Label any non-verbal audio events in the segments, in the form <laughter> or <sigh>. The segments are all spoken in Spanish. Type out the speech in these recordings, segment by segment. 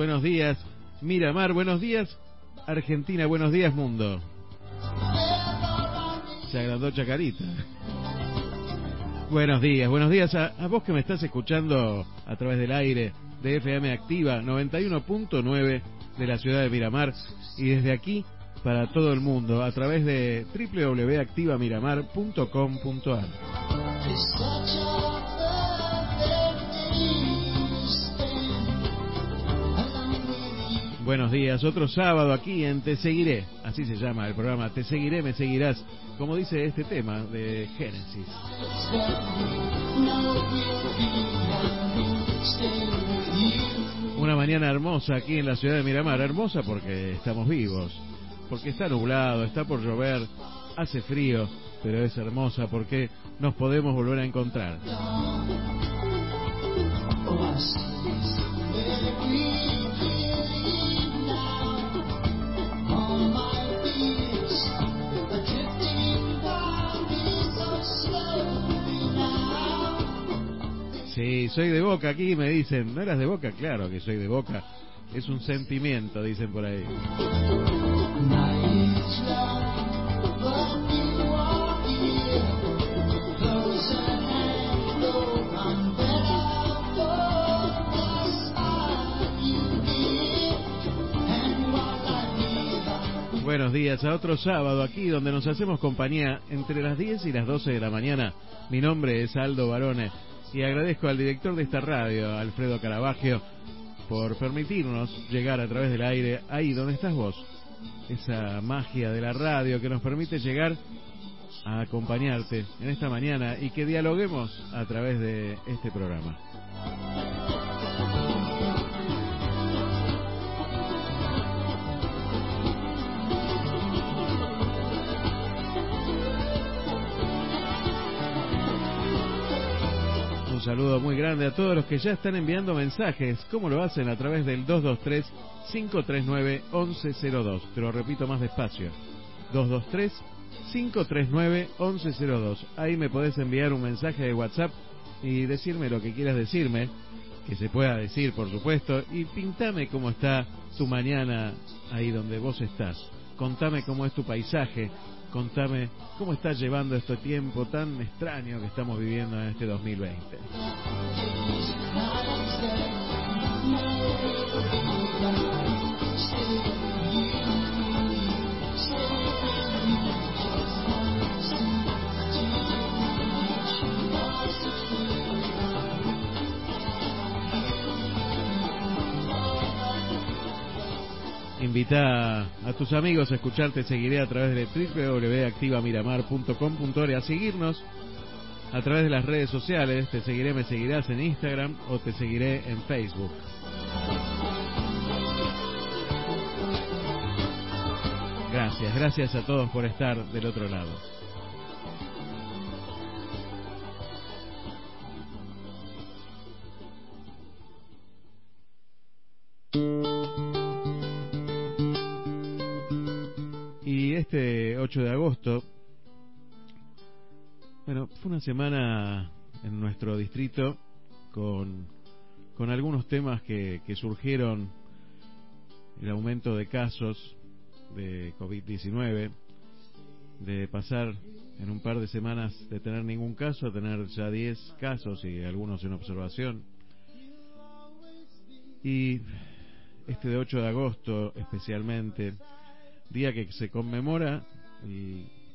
buenos días, Miramar, buenos días, Argentina, buenos días, mundo. Se agrandó Chacarita. Buenos días, buenos días a, a, vos que me estás escuchando a través del aire de FM Activa 91.9 de la ciudad de Miramar y desde aquí para todo el mundo a través de www.activamiramar.com.ar. Buenos días, otro sábado aquí en Te Seguiré, así se llama el programa, Te Seguiré, me seguirás, como dice este tema de Génesis. Una mañana hermosa aquí en la ciudad de Miramar, hermosa porque estamos vivos, porque está nublado, está por llover, hace frío, pero es hermosa porque nos podemos volver a encontrar. Soy de Boca aquí, me dicen. ¿No eras de Boca? Claro que soy de Boca. Es un sentimiento, dicen por ahí. Buenos días a otro sábado aquí donde nos hacemos compañía entre las 10 y las 12 de la mañana. Mi nombre es Aldo Barone y agradezco al director de esta radio, Alfredo Caravaggio, por permitirnos llegar a través del aire ahí donde estás vos. Esa magia de la radio que nos permite llegar a acompañarte en esta mañana y que dialoguemos a través de este programa. Un saludo muy grande a todos los que ya están enviando mensajes. ¿Cómo lo hacen? A través del 223-539-1102. Te lo repito más despacio. 223-539-1102. Ahí me podés enviar un mensaje de WhatsApp y decirme lo que quieras decirme. Que se pueda decir, por supuesto. Y pintame cómo está tu mañana ahí donde vos estás. Contame cómo es tu paisaje, contame cómo estás llevando este tiempo tan extraño que estamos viviendo en este 2020. Invita a tus amigos a escucharte, seguiré a través de www.activamiramar.com.ar a seguirnos a través de las redes sociales, te seguiré, me seguirás en Instagram o te seguiré en Facebook. Gracias, gracias a todos por estar del otro lado. 8 de agosto, bueno, fue una semana en nuestro distrito con, con algunos temas que, que surgieron, el aumento de casos de COVID-19, de pasar en un par de semanas de tener ningún caso a tener ya 10 casos y algunos en observación. Y este de 8 de agosto especialmente, día que se conmemora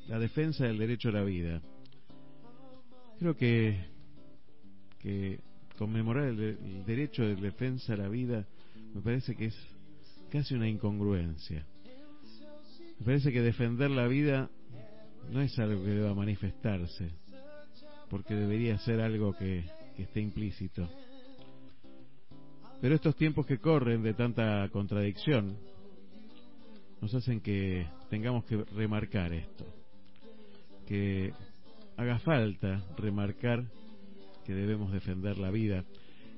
la defensa del derecho a la vida. Creo que, que conmemorar el, el derecho de defensa a la vida me parece que es casi una incongruencia. Me parece que defender la vida no es algo que deba manifestarse, porque debería ser algo que, que esté implícito. Pero estos tiempos que corren de tanta contradicción nos hacen que tengamos que remarcar esto, que haga falta remarcar que debemos defender la vida.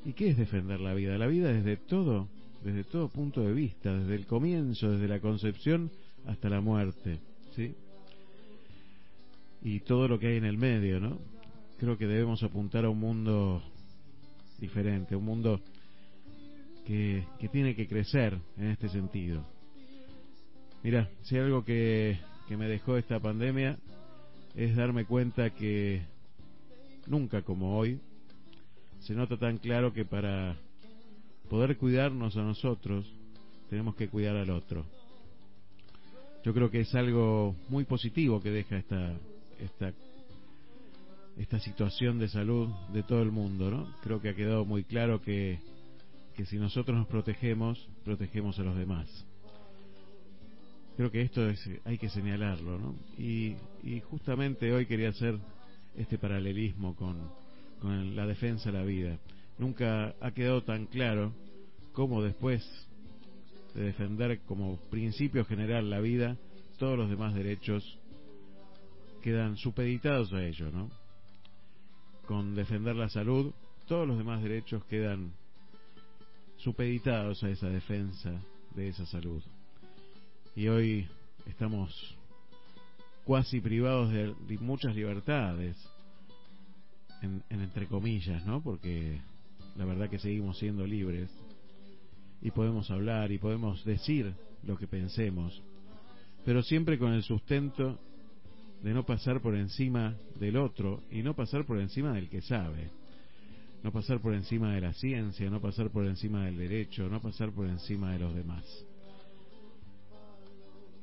¿Y qué es defender la vida? La vida desde todo, desde todo punto de vista, desde el comienzo, desde la concepción hasta la muerte, ¿sí? Y todo lo que hay en el medio, ¿no? Creo que debemos apuntar a un mundo diferente, un mundo que, que tiene que crecer en este sentido. Mira, si algo que, que me dejó esta pandemia es darme cuenta que nunca como hoy se nota tan claro que para poder cuidarnos a nosotros tenemos que cuidar al otro. Yo creo que es algo muy positivo que deja esta esta esta situación de salud de todo el mundo, ¿no? Creo que ha quedado muy claro que que si nosotros nos protegemos, protegemos a los demás. Creo que esto es, hay que señalarlo, ¿no? Y, justamente hoy quería hacer este paralelismo con, con la defensa de la vida. Nunca ha quedado tan claro cómo después de defender como principio general la vida, todos los demás derechos quedan supeditados a ello, ¿no? Con defender la salud, todos los demás derechos quedan supeditados a esa defensa de esa salud. Y hoy estamos cuasi privados de, muchas libertades, en, entre comillas, ¿no? Porque la verdad que seguimos siendo libres y podemos hablar y podemos decir lo que pensemos, pero siempre con el sustento de no pasar por encima del otro y no pasar por encima del que sabe no pasar por encima de la ciencia, no pasar por encima del derecho, no pasar por encima de los demás.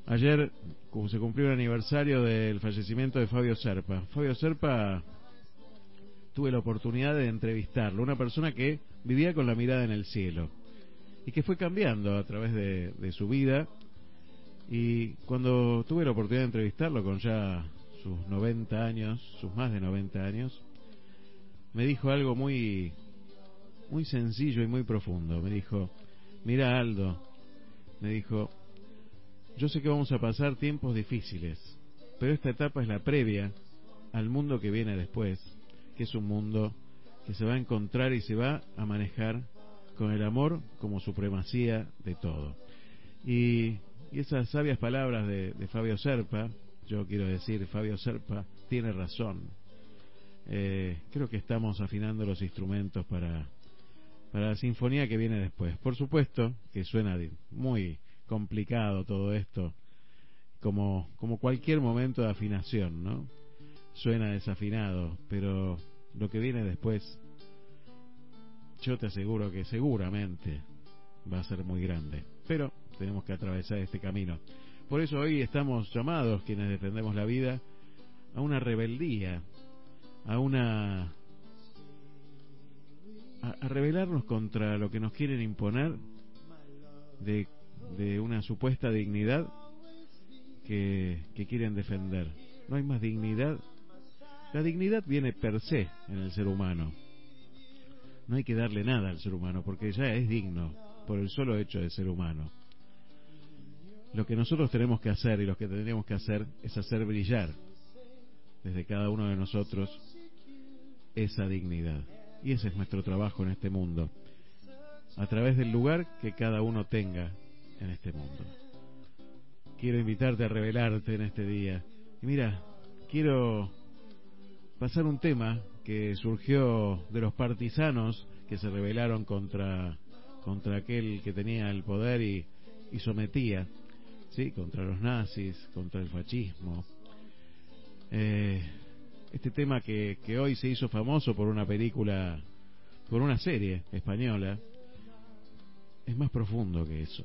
Ayer se cumplió el aniversario del fallecimiento de Fabio Serpa. Fabio Serpa tuve la oportunidad de entrevistarlo, una persona que vivía con la mirada en el cielo y que fue cambiando a través de, de su vida y cuando tuve la oportunidad de entrevistarlo con ya sus 90 años, sus más de 90 años, me dijo algo muy, muy sencillo y muy profundo. Me dijo, mira Aldo, me dijo, yo sé que vamos a pasar tiempos difíciles, pero esta etapa es la previa al mundo que viene después, que es un mundo que se va a encontrar y se va a manejar con el amor como supremacía de todo. Y, esas sabias palabras de, de Fabio Serpa, yo quiero decir, Fabio Serpa tiene razón eh, creo que estamos afinando los instrumentos para, para la sinfonía que viene después. Por supuesto que suena muy complicado todo esto, como, como cualquier momento de afinación, ¿no? Suena desafinado, pero lo que viene después, yo te aseguro que seguramente va a ser muy grande. Pero tenemos que atravesar este camino. Por eso hoy estamos llamados, quienes defendemos la vida, a una rebeldía a una a, rebelarnos contra lo que nos quieren imponer de, de una supuesta dignidad que, que quieren defender. No hay más dignidad. La dignidad viene per se en el ser humano. No hay que darle nada al ser humano porque ya es digno por el solo hecho de ser humano. Lo que nosotros tenemos que hacer y lo que tendríamos que hacer es hacer brillar desde cada uno de nosotros esa dignidad. Y ese es nuestro trabajo en este mundo, a través del lugar que cada uno tenga en este mundo. Quiero invitarte a revelarte en este día. Y mira, quiero pasar un tema que surgió de los partisanos que se rebelaron contra, contra aquel que tenía el poder y, y sometía, ¿sí? contra los nazis, contra el fascismo. Eh, este tema que, que hoy se hizo famoso por una película, por una serie española, es más profundo que eso.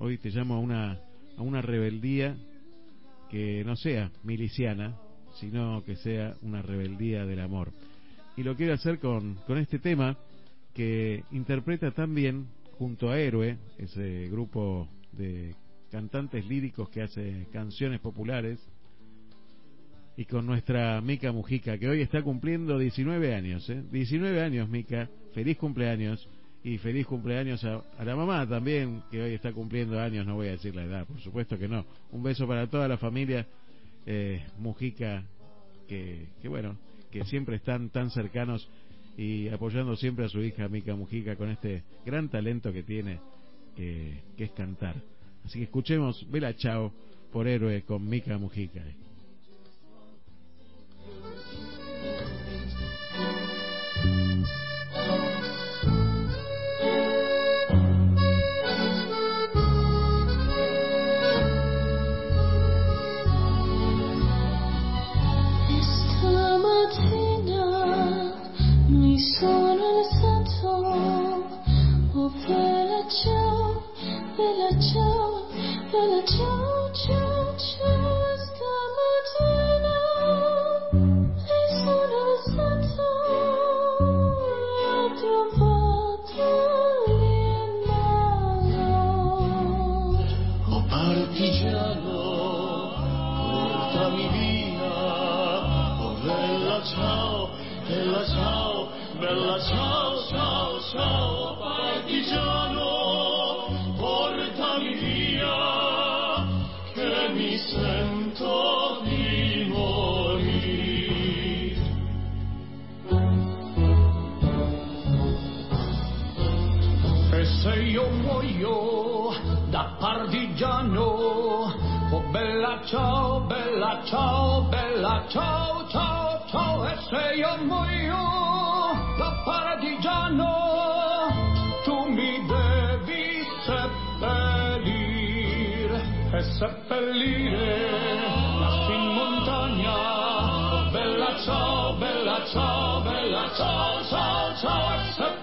Hoy te llamo a una, a una rebeldía que no sea miliciana, sino que sea una rebeldía del amor. Y lo quiero hacer con, con este tema que interpreta también junto a Héroe, ese grupo de cantantes líricos que hace canciones populares, y con nuestra Mica Mujica, que hoy está cumpliendo 19 años. ¿eh? 19 años, Mica. Feliz cumpleaños. Y feliz cumpleaños a, la mamá también, que hoy está cumpliendo años. No voy a decir la edad, por supuesto que no. Un beso para toda la familia eh, Mujica, que, que bueno, que siempre están tan cercanos y apoyando siempre a su hija Mica Mujica con este gran talento que tiene, que, que es cantar. Así que escuchemos Vela Chao por héroe con Mica Mujica. Oh ciao, bella ciao, bella ciao, ciao, ciao, e se io muoio da partigiano. seppellire lasci in montagna bella ciao bella ciao bella ciao ciao ciao.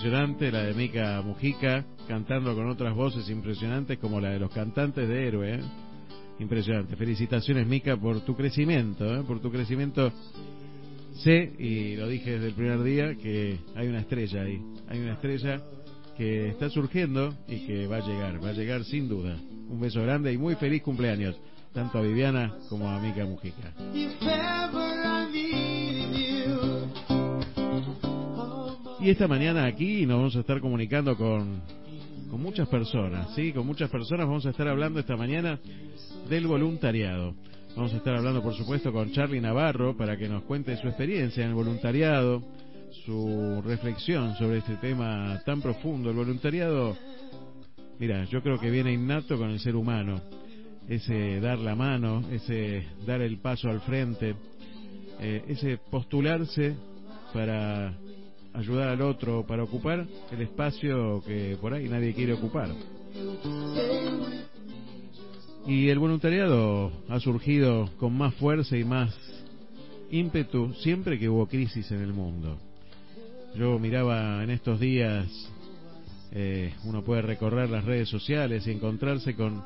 Impresionante, la de Mica Mujica, cantando con otras voces impresionantes como la de los cantantes de Héroe. ¿eh? Impresionante. Felicitaciones, Mica, por tu crecimiento, ¿eh? por tu crecimiento. Sé, y lo dije desde el primer día, que hay una estrella ahí. Hay una estrella que está surgiendo y que va a llegar, va a llegar sin duda. Un beso grande y muy feliz cumpleaños, tanto a Viviana como a Mica Mujica. Y esta mañana aquí nos vamos a estar comunicando con, con muchas personas, ¿sí? Con muchas personas vamos a estar hablando esta mañana del voluntariado. Vamos a estar hablando, por supuesto, con Charlie Navarro para que nos cuente su experiencia en el voluntariado, su reflexión sobre este tema tan profundo. El voluntariado, mira, yo creo que viene innato con el ser humano. Ese dar la mano, ese dar el paso al frente, eh, ese postularse para ayudar al otro, para ocupar el espacio que por ahí nadie quiere ocupar. Y el voluntariado ha surgido con más fuerza y más ímpetu siempre que hubo crisis en el mundo. Yo miraba en estos días, eh, uno puede recorrer las redes sociales y encontrarse con,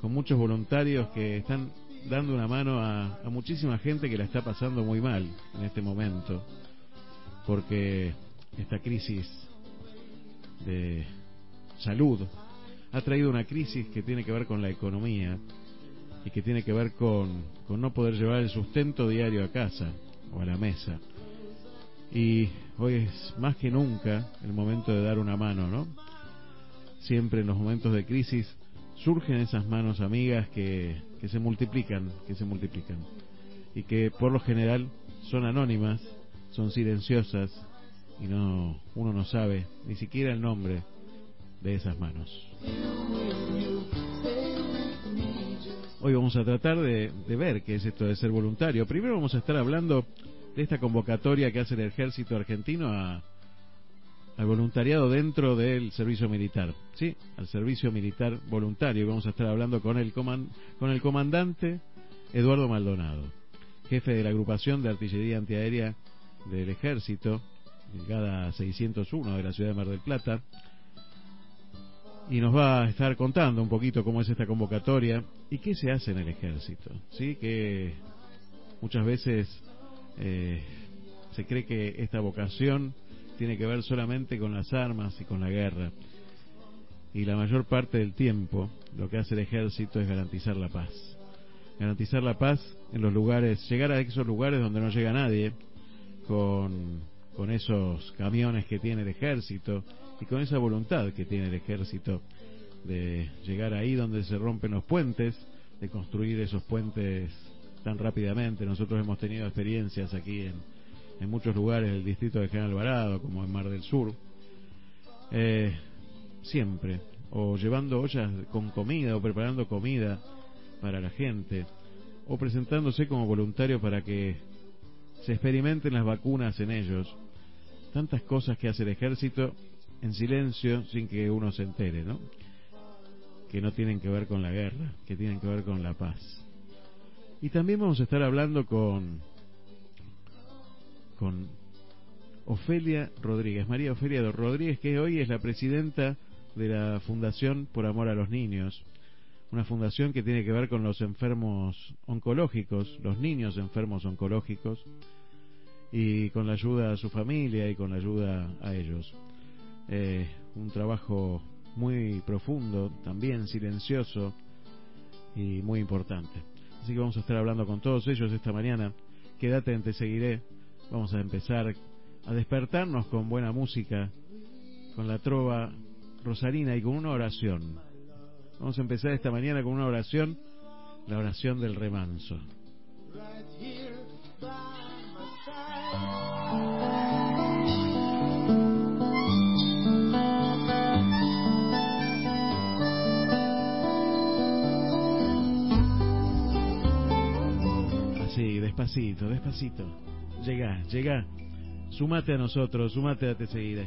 con muchos voluntarios que están dando una mano a, a muchísima gente que la está pasando muy mal en este momento porque esta crisis de salud ha traído una crisis que tiene que ver con la economía y que tiene que ver con, con no poder llevar el sustento diario a casa o a la mesa. Y hoy es más que nunca el momento de dar una mano, ¿no? Siempre en los momentos de crisis surgen esas manos amigas que, que se multiplican, que se multiplican y que por lo general son anónimas son silenciosas y no uno no sabe ni siquiera el nombre de esas manos. Hoy vamos a tratar de, ver qué es esto de ser voluntario. Primero vamos a estar hablando de esta convocatoria que hace el ejército argentino a, al voluntariado dentro del servicio militar, ¿sí? Al servicio militar voluntario. Vamos a estar hablando con el, con el comandante Eduardo Maldonado, jefe de la agrupación de artillería antiaérea del Ejército, Brigada 601 de la ciudad de Mar del Plata, y nos va a estar contando un poquito cómo es esta convocatoria y qué se hace en el Ejército. Sí, que muchas veces eh, se cree que esta vocación tiene que ver solamente con las armas y con la guerra. Y la mayor parte del tiempo lo que hace el ejército es garantizar la paz. Garantizar la paz en los lugares, llegar a esos lugares donde no llega nadie, con, con esos camiones que tiene el ejército y con esa voluntad que tiene el ejército de llegar ahí donde se rompen los puentes, de construir esos puentes tan rápidamente. Nosotros hemos tenido experiencias aquí en, en muchos lugares del distrito de General Alvarado, como en Mar del Sur, eh, siempre, o llevando ollas con comida, o preparando comida para la gente, o presentándose como voluntario para que se experimenten las vacunas en ellos. Tantas cosas que hace el ejército en silencio sin que uno se entere, ¿no? Que no tienen que ver con la guerra, que tienen que ver con la paz. Y también vamos a estar hablando con con Ofelia Rodríguez, María Ofelia Rodríguez, que hoy es la presidenta de la Fundación por Amor a los Niños, una fundación que tiene que ver con los enfermos oncológicos, los niños enfermos oncológicos, y con la ayuda a su familia y con la ayuda a ellos. Eh, un trabajo muy profundo, también silencioso y muy importante. Así que vamos a estar hablando con todos ellos esta mañana. Quédate en Te Seguiré Vamos a empezar a despertarnos con buena música, con la trova rosarina y con una oración. Vamos a empezar esta mañana con una oración, la oración del remanso. Así, despacito, despacito. Llega, llega. Súmate a nosotros, súmate a Te Seguiré.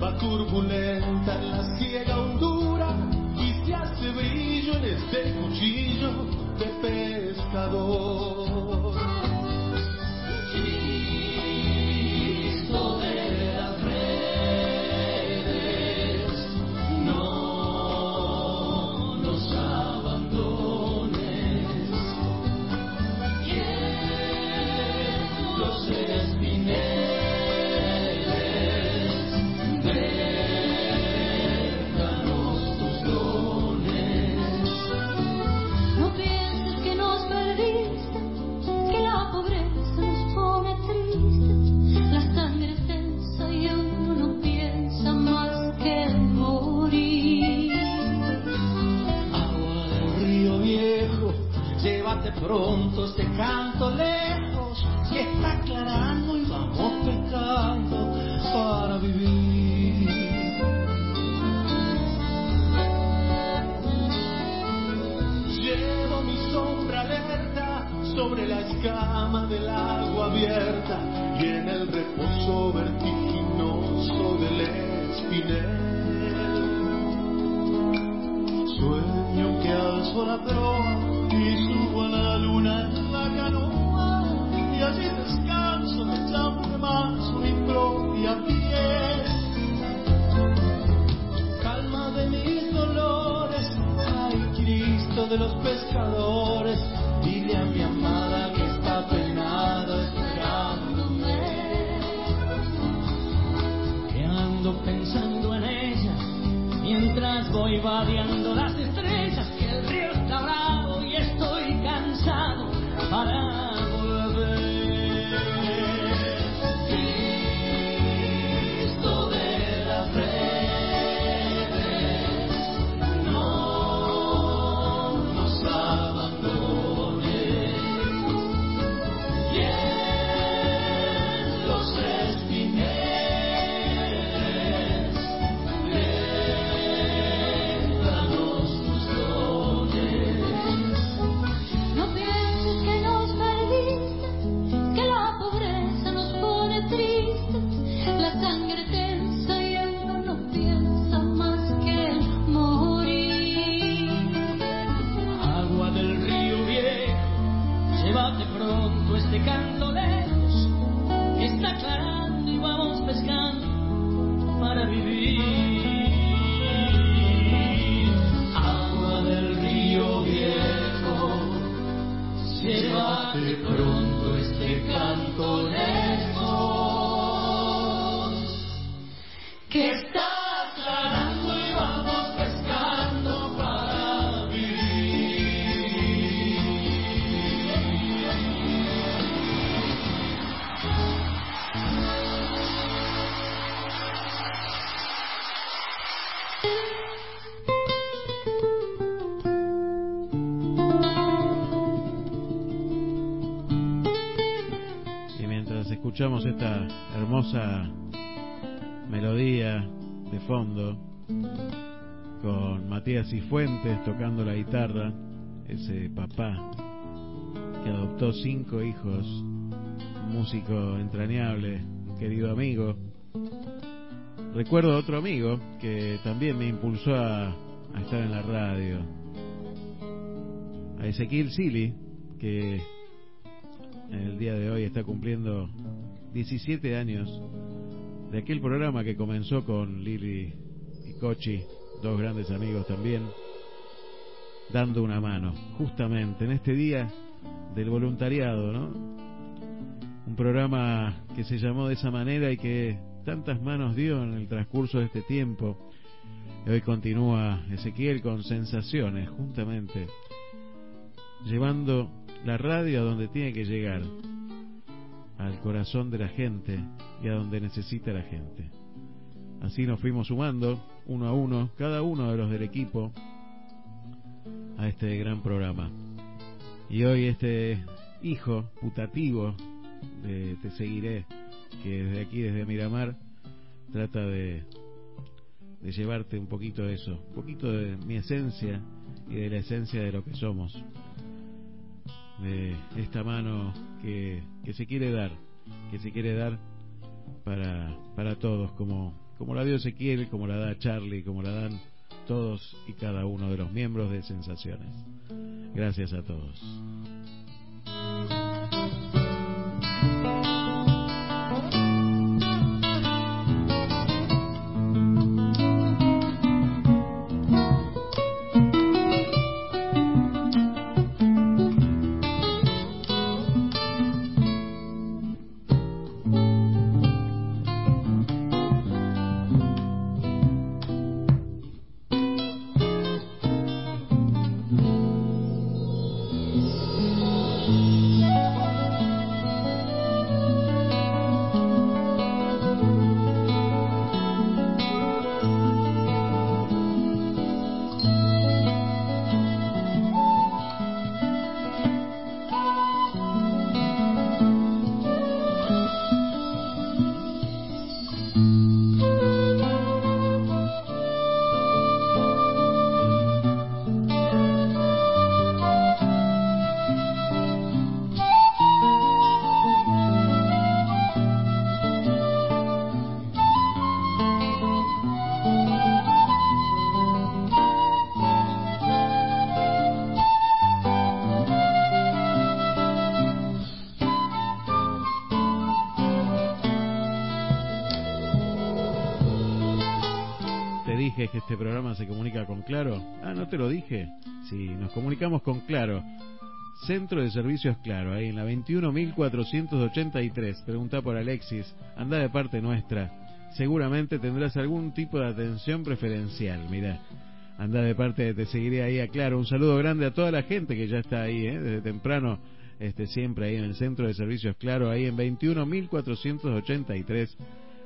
Va turbulenta en la ciega escuchamos esta hermosa melodía de fondo con Matías Cifuentes tocando la guitarra, ese papá que adoptó cinco hijos, un músico entrañable, un querido amigo. Recuerdo a otro amigo que también me impulsó a, a estar en la radio, a Ezequiel Sili, que en el día de hoy está cumpliendo 17 años de aquel programa que comenzó con Lili y Cochi, dos grandes amigos también, dando una mano, justamente en este día del voluntariado, ¿no? Un programa que se llamó de esa manera y que tantas manos dio en el transcurso de este tiempo. Hoy continúa Ezequiel con sensaciones, justamente, llevando la radio a donde tiene que llegar, al corazón de la gente y a donde necesita la gente. Así nos fuimos sumando, uno a uno, cada uno de los del equipo, a este gran programa. Y hoy este hijo putativo de Te Seguiré, que desde aquí, desde Miramar, trata de, de llevarte un poquito de eso, un poquito de mi esencia y de la esencia de lo que somos de esta mano que, que se quiere dar, que se quiere dar para, para todos, como, como la dio Ezequiel, como la da Charlie, como la dan todos y cada uno de los miembros de Sensaciones. Gracias a todos. Claro. Ah, ¿no te lo dije? Sí, nos comunicamos con Claro. Centro de Servicios Claro, ahí en la 21.483. Pregunta por Alexis. Anda de parte nuestra. Seguramente tendrás algún tipo de atención preferencial. Mira, anda de parte de Te Seguiré ahí a Claro. Un saludo grande a toda la gente que ya está ahí, ¿eh? desde temprano. Este, siempre ahí en el Centro de Servicios Claro, ahí en 21.483.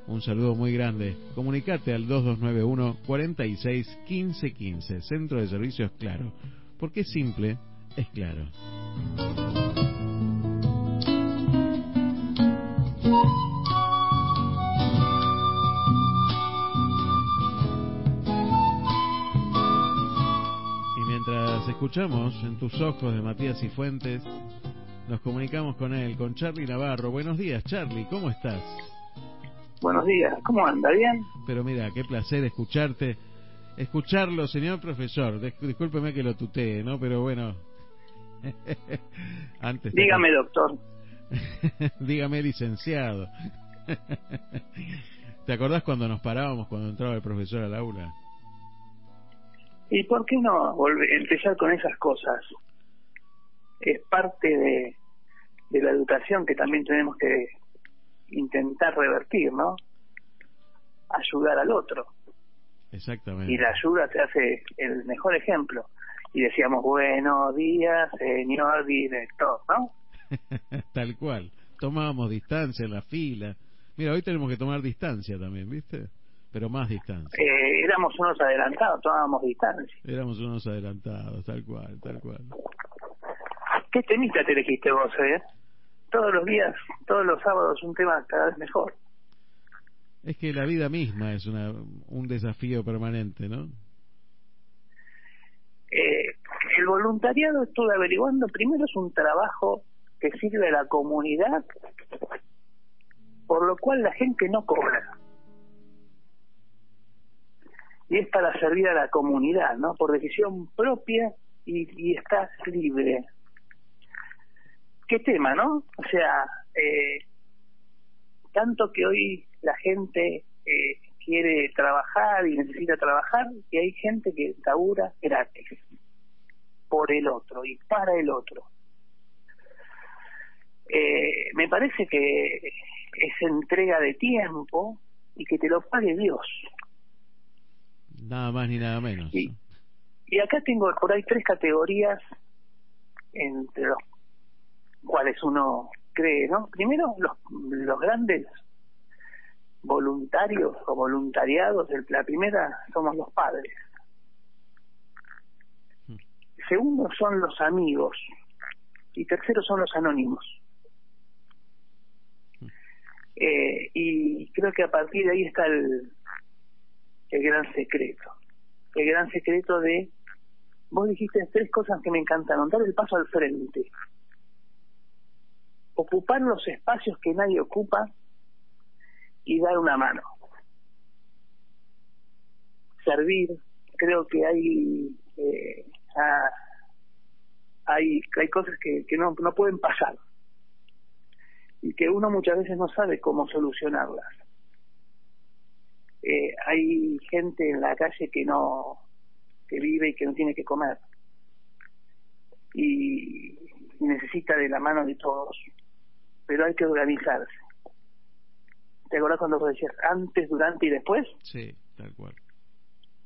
Un saludo muy grande. Comunicate al 2291 46 15 15. Centro de Servicios Claro. Porque simple, es claro. Y mientras escuchamos en tus ojos de Matías y Fuentes, nos comunicamos con él, con Charlie Navarro. Buenos días, Charlie, ¿cómo estás? Buenos días, ¿cómo anda? ¿Bien? Pero mira, qué placer escucharte, escucharlo, señor profesor. Dis- discúlpeme que lo tutee, ¿no? Pero bueno. <laughs> Antes te- Dígame, doctor. <laughs> Dígame, licenciado. <laughs> ¿Te acordás cuando nos parábamos cuando entraba el profesor al aula? ¿Y por qué no volver, empezar con esas cosas? Es parte de, de la educación que también tenemos que intentar revertir, ¿no? ayudar al otro. Exactamente. Y la ayuda te hace el mejor ejemplo. Y decíamos, buenos días, señor director, ¿no? <laughs> Tal cual. Tomábamos distancia en la fila. Mira, hoy tenemos que tomar distancia también, ¿viste? Pero más distancia. Eh, éramos unos adelantados, tomábamos distancia. Éramos unos adelantados, tal cual, tal cual. ¿Qué temita te elegiste vos, eh? Todos los días, todos los sábados, un tema cada vez mejor. Es que la vida misma es una, un desafío permanente, ¿no? Eh, el voluntariado, estuve averiguando, primero es un trabajo que sirve a la comunidad, por lo cual la gente no cobra. Y es para servir a la comunidad, ¿no? Por decisión propia y, y estás libre. ¿Qué tema, no? O sea, eh, tanto que hoy la gente eh, quiere trabajar y necesita trabajar, y hay gente que labura gratis por el otro y para el otro. Eh, me parece que es entrega de tiempo y que te lo pague Dios. Nada más ni nada menos. Y, y acá tengo por ahí tres categorías entre los cuales uno cree, ¿no? Primero, los, los grandes voluntarios o voluntariados, el, la primera somos los padres. Segundo son los amigos y tercero son los anónimos. Eh, y creo que a partir de ahí está el, el gran secreto. El gran secreto de, vos dijiste tres cosas que me encantaron, dar el paso al frente, ocupar los espacios que nadie ocupa y dar una mano. Servir, creo que hay ah, hay hay cosas que, que no, no pueden pasar y que uno muchas veces no sabe cómo solucionarlas. Eh, hay gente en la calle que no que vive y que no tiene que comer y necesita de la mano de todos, pero hay que organizarse. ¿Te acuerdas cuando vos decías antes, durante y después? Sí, tal cual.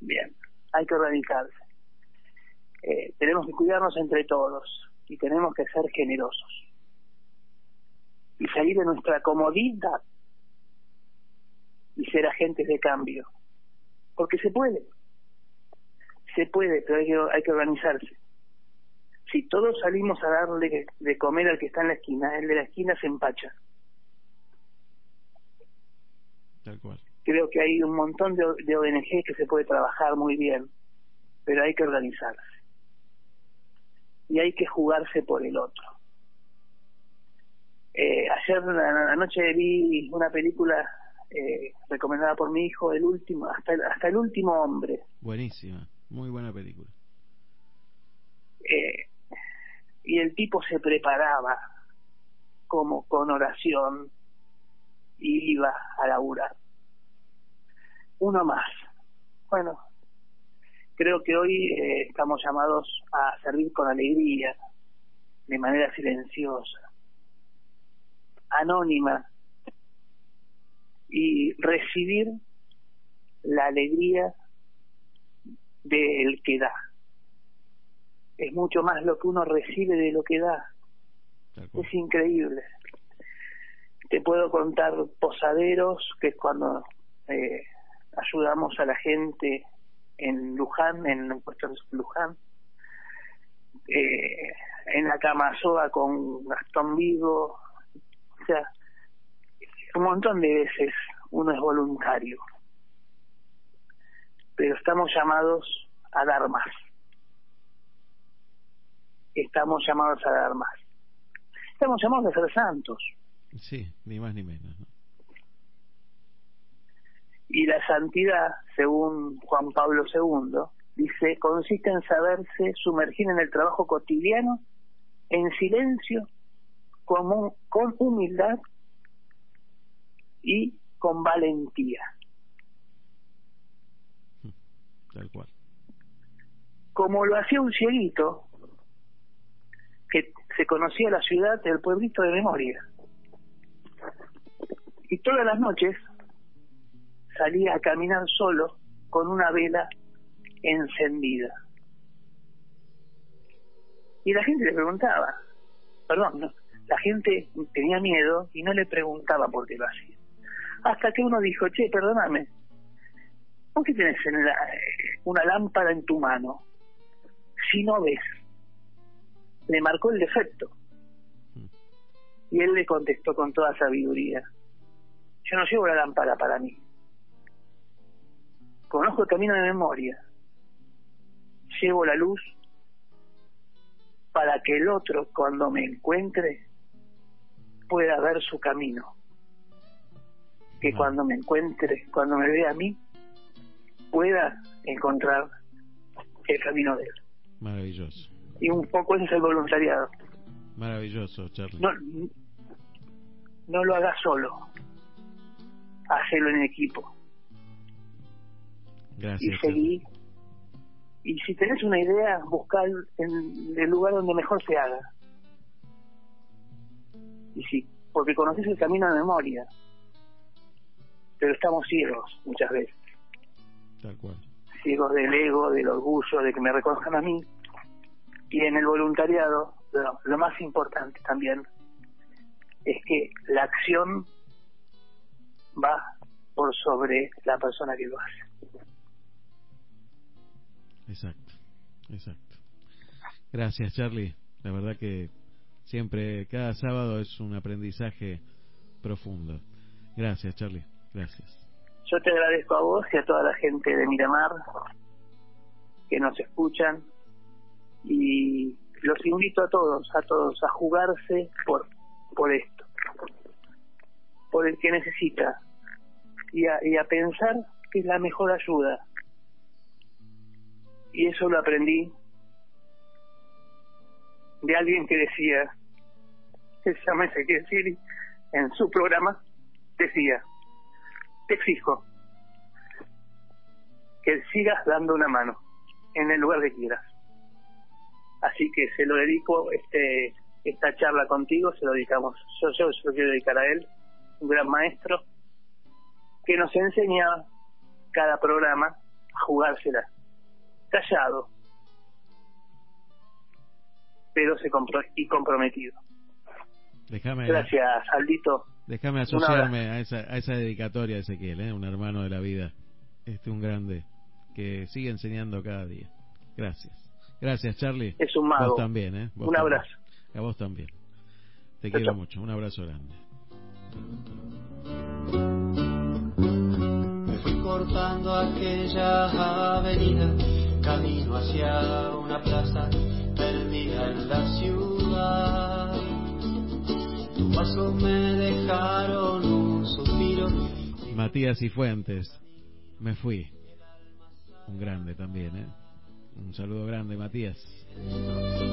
Bien, hay que organizarse. Eh, tenemos que cuidarnos entre todos y tenemos que ser generosos y salir de nuestra comodidad y ser agentes de cambio. Porque se puede. Se puede, pero hay que, hay que organizarse. Si todos salimos a darle de comer al que está en la esquina, el de la esquina se empacha. Tal cual. Creo que hay un montón de, de ONG que se puede trabajar muy bien, pero hay que organizarse. Y hay que jugarse por el otro. Eh, ayer anoche vi una película eh, recomendada por mi hijo, el último, hasta el, hasta el último hombre. Buenísima, muy buena película. Eh, y el tipo se preparaba como con oración y iba a laburar. Uno más. Bueno, creo que hoy eh, estamos llamados a servir con alegría, de manera silenciosa, anónima, y recibir la alegría del que da. Es mucho más lo que uno recibe de lo que da. Es increíble. Te puedo contar posaderos, que es cuando eh, ayudamos a la gente en Luján, en el puesto de Luján, eh, en la cama soa con Gastón Vigo, o sea, un montón de veces uno es voluntario, pero estamos llamados a dar más. Estamos llamados a dar más. Estamos llamados a ser santos. Sí, ni más ni menos. ¿no? Y la santidad, según Juan Pablo II, dice, consiste en saberse sumergir en el trabajo cotidiano, en silencio, con, con humildad y con valentía. Tal cual. Como lo hacía un cieguito que se conocía la ciudad del pueblito de memoria. Y todas las noches salía a caminar solo con una vela encendida. Y la gente le preguntaba, perdón, no, la gente tenía miedo y no le preguntaba por qué lo hacía. Hasta que uno dijo, che, perdóname, ¿por qué tienes en la- una lámpara en tu mano si no ves? Le marcó el defecto. Y él le contestó con toda sabiduría, yo no llevo la lámpara para mí. Conozco el camino de memoria. Llevo la luz para que el otro, cuando me encuentre, pueda ver su camino. Que Mm. cuando me encuentre, cuando me vea a mí, pueda encontrar el camino de él. Maravilloso. Y un poco ese es el voluntariado. Maravilloso, Charlie. No, no lo hagas solo. Hacelo en equipo. y Gracias, seguí. Charlie. Y si tenés una idea, buscar en el lugar donde mejor se haga. Y sí, porque conoces el camino de memoria. Pero estamos ciegos muchas veces. Tal cual. Ciegos del ego, del orgullo, de que me reconozcan a mí. Y en el voluntariado, lo, lo más importante también es que la acción va por sobre la persona que lo hace. Exacto, exacto. Gracias, Charlie. La verdad que siempre, cada sábado es un aprendizaje profundo. Gracias, Charlie. Gracias. Yo te agradezco a vos y a toda la gente de Miramar que nos escuchan y los invito a todos, a todos a jugarse por, por esto, por el que necesita y a, y a pensar que es la mejor ayuda. Y eso lo aprendí de alguien que decía, que se llama Ezequiel Siri, en su programa, decía, te exijo que sigas dando una mano en el lugar que quieras. Así que se lo dedico este esta charla contigo, se lo dedicamos, yo, yo se lo quiero dedicar a él, un gran maestro, que nos enseña cada programa a jugársela, callado, pero se compro y comprometido. Déjame, Gracias, Aldito. déjame asociarme a esa, a esa dedicatoria de Ezequiel, ¿eh? un hermano de la vida. Este un grande que sigue enseñando cada día. Gracias. Gracias, Charlie. Es un mago. Vos también, ¿eh? Vos Un también. abrazo. A vos también. Te Chao, quiero mucho. Un abrazo grande. Me fui cortando aquella avenida, camino hacia una plaza perdida en la ciudad. Tus pasos me dejaron un suspiro. Matías y Fuentes. Me fui. Un grande también, ¿eh? Un saludo grande, Matías.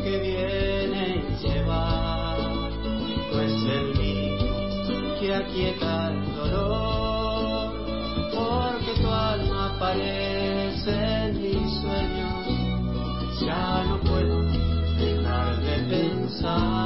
que viene y se va, no es el mismo que aquieta el dolor, porque tu alma aparece en mis sueños, ya no puedo dejar de pensarte.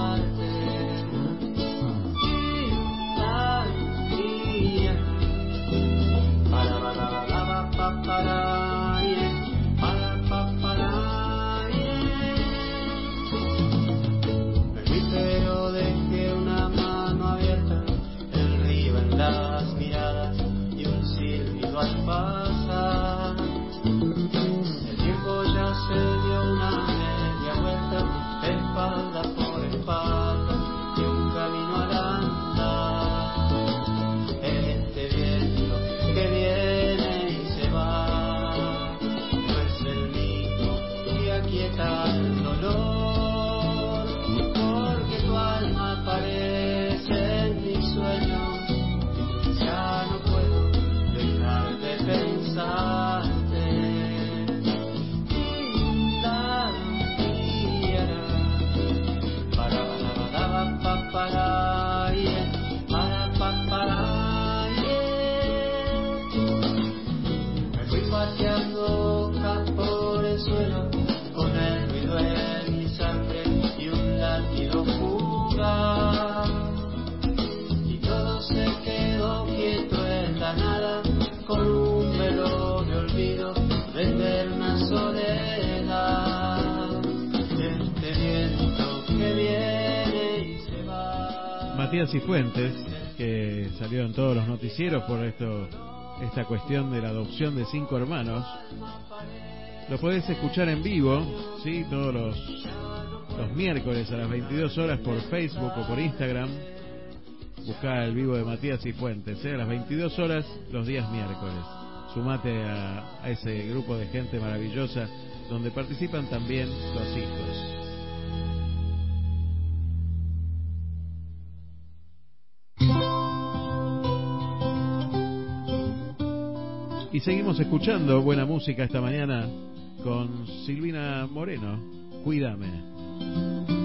Matías Cifuentes, que salió en todos los noticieros por esto, esta cuestión de la adopción de cinco hermanos. Lo podés escuchar en vivo, ¿sí? Todos los, los miércoles a las 22 horas por Facebook o por Instagram. Buscá el vivo de Matías Cifuentes, ¿eh? a las 22 horas los días miércoles. Sumate a, a ese grupo de gente maravillosa donde participan también los hijos. Y seguimos escuchando buena música esta mañana con Silvina Moreno. Cuídame.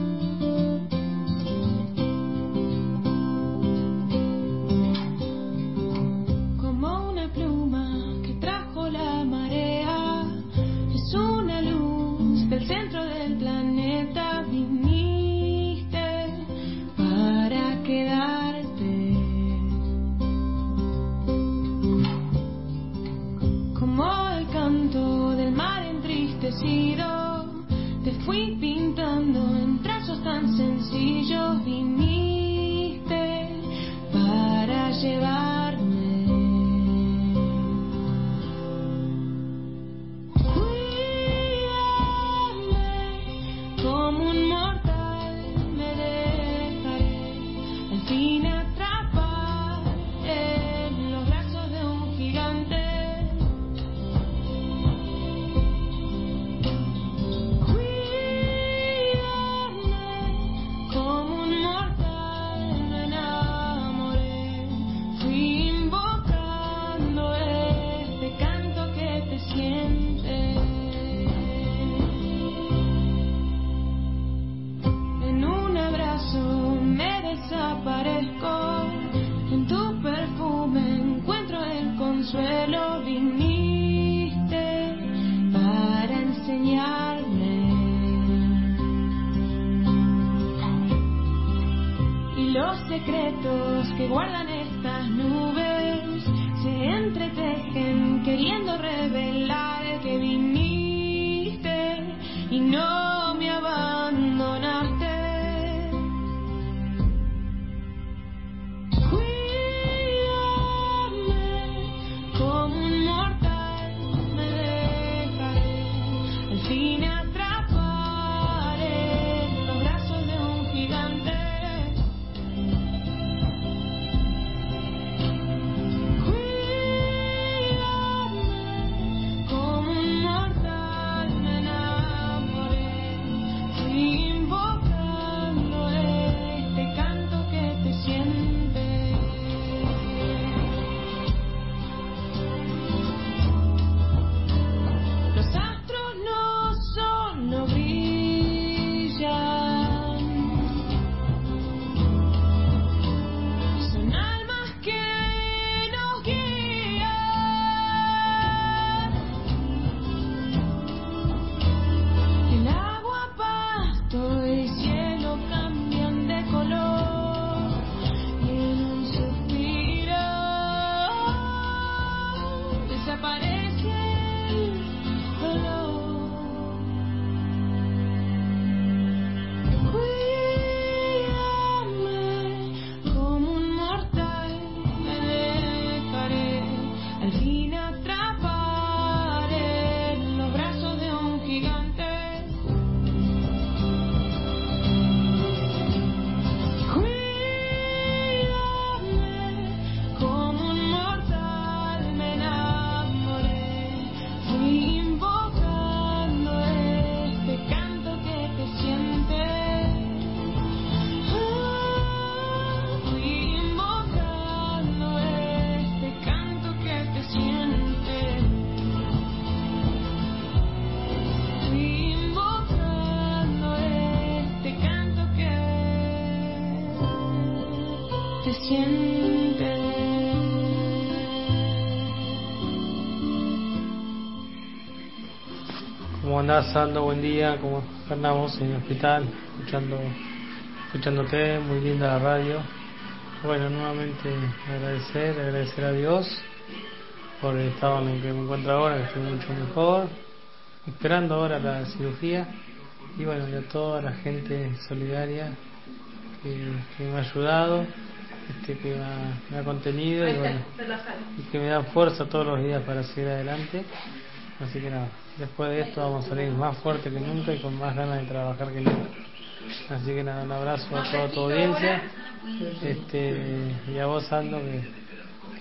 Siente. ¿Cómo andás, Sando? Buen día. ¿Cómo andamos en el hospital? Escuchando, escuchándote, muy linda la radio. Bueno, nuevamente agradecer, agradecer a Dios por el estado en el que me encuentro ahora, que estoy mucho mejor, esperando ahora la cirugía y bueno, y a toda la gente solidaria que, me ha ayudado, este, que me ha, contenido y, bueno, y que me da fuerza todos los días para seguir adelante. Así que nada, después de esto vamos a salir más fuerte que nunca y con más ganas de trabajar que nunca. Así que nada, un abrazo a toda tu audiencia este, y a vos, Ando,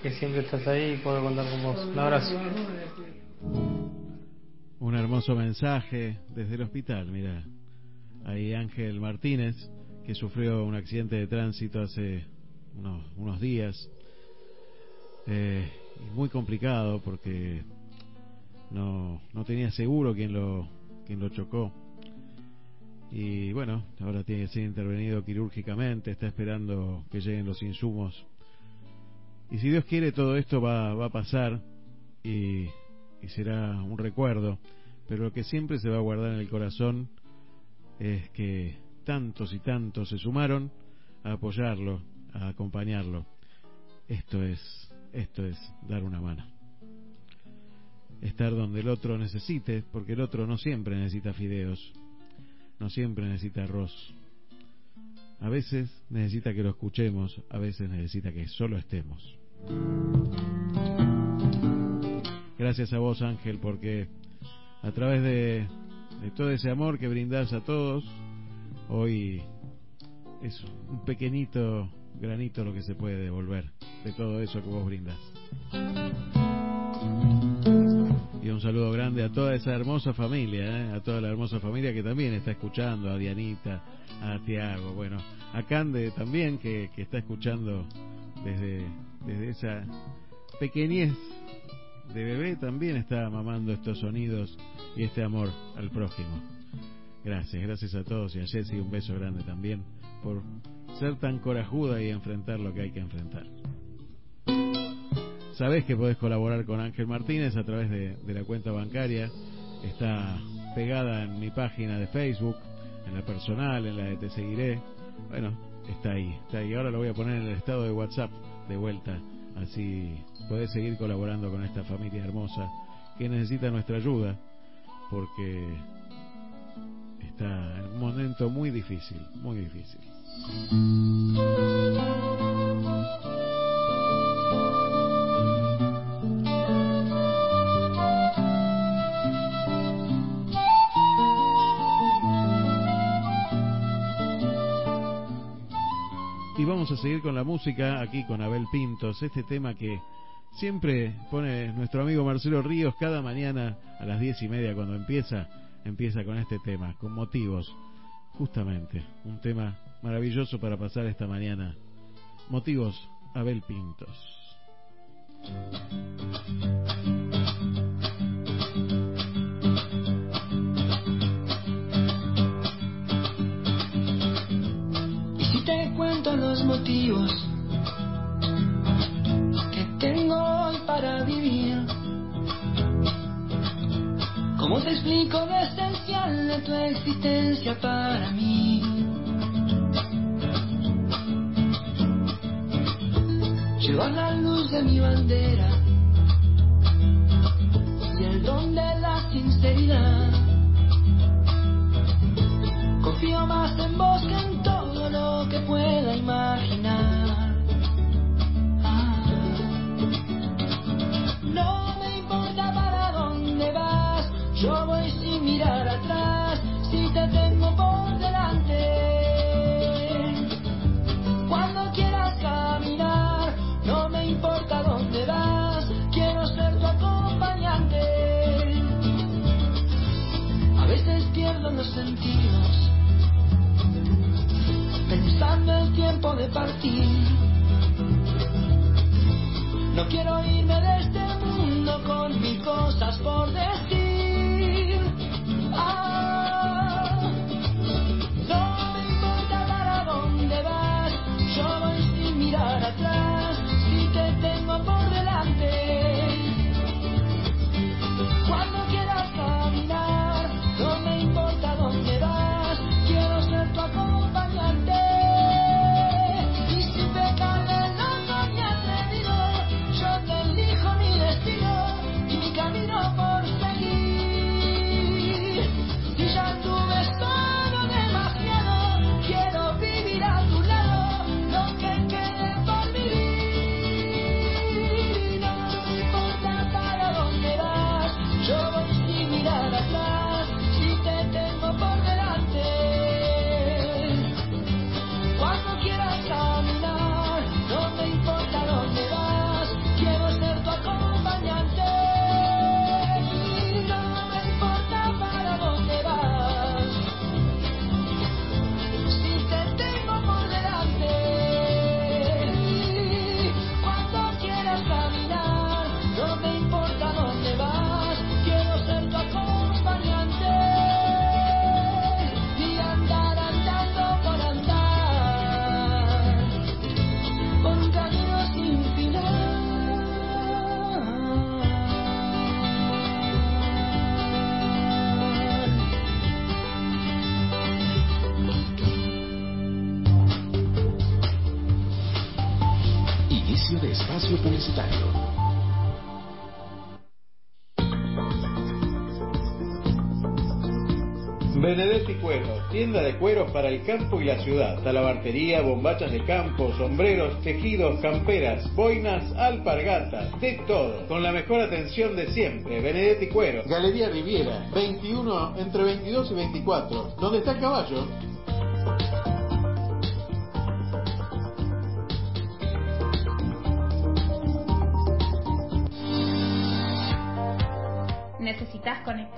que, siempre estás ahí y puedo contar con vos. Un abrazo. Un hermoso mensaje desde el hospital, mira. Ahí Ángel Martínez, que sufrió un accidente de tránsito hace unos, unos días. Eh, muy complicado porque no, no tenía seguro quién lo, quién lo chocó. Y bueno, ahora tiene que ser intervenido quirúrgicamente, está esperando que lleguen los insumos. Y si Dios quiere, todo esto va, va a pasar y, y será un recuerdo. Pero lo que siempre se va a guardar en el corazón es que tantos y tantos se sumaron a apoyarlo, acompañarlo. Esto es, esto es dar una mano. Estar donde el otro necesite, porque el otro no siempre necesita fideos, no siempre necesita arroz. A veces necesita que lo escuchemos, a veces necesita que solo estemos. Gracias a vos, Ángel, porque a través de, todo ese amor que brindás a todos, hoy es un pequeñito granito lo que se puede devolver de todo eso que vos brindás. Y un saludo grande a toda esa hermosa familia, ¿eh? a toda la hermosa familia que también está escuchando, a Dianita, a Tiago, bueno, a Cande también que, que está escuchando desde, desde esa pequeñez de bebé, también está mamando estos sonidos y este amor al prójimo. Gracias, gracias a todos y a Jessy un beso grande también por ser tan corajuda y enfrentar lo que hay que enfrentar. Sabés que podés colaborar con Ángel Martínez a través de, la cuenta bancaria. Está pegada en mi página de Facebook, en la personal, en la de Te Seguiré. Bueno, está ahí, está ahí. Ahora lo voy a poner en el estado de WhatsApp de vuelta. Así podés seguir colaborando con esta familia hermosa que necesita nuestra ayuda porque está en un momento muy difícil, muy difícil. Vamos a seguir con la música aquí con Abel Pintos, este tema que siempre pone nuestro amigo Marcelo Ríos cada mañana a las diez y media cuando empieza, empieza con este tema, con motivos, justamente, un tema maravilloso para pasar esta mañana. Motivos, Abel Pintos. los motivos que tengo hoy para vivir. ¿Cómo te explico lo esencial de tu existencia para mí? Llevar la luz de mi bandera y el don de la sinceridad. Confío más en vos que en todo lo que pueda imaginar. Ah. no me importa para dónde vas, yo voy sin mirar atrás, sentidos pensando el tiempo de partir. No quiero irme de este mundo con mil cosas por decir. Benedetti Cuero, tienda de cueros para el campo y la ciudad. Talabartería, bombachas de campo, sombreros, tejidos, camperas, boinas, alpargatas, de todo. Con la mejor atención de siempre. Benedetti Cuero. Galería Riviera, 21 entre 22 y 24. ¿Dónde está el caballo?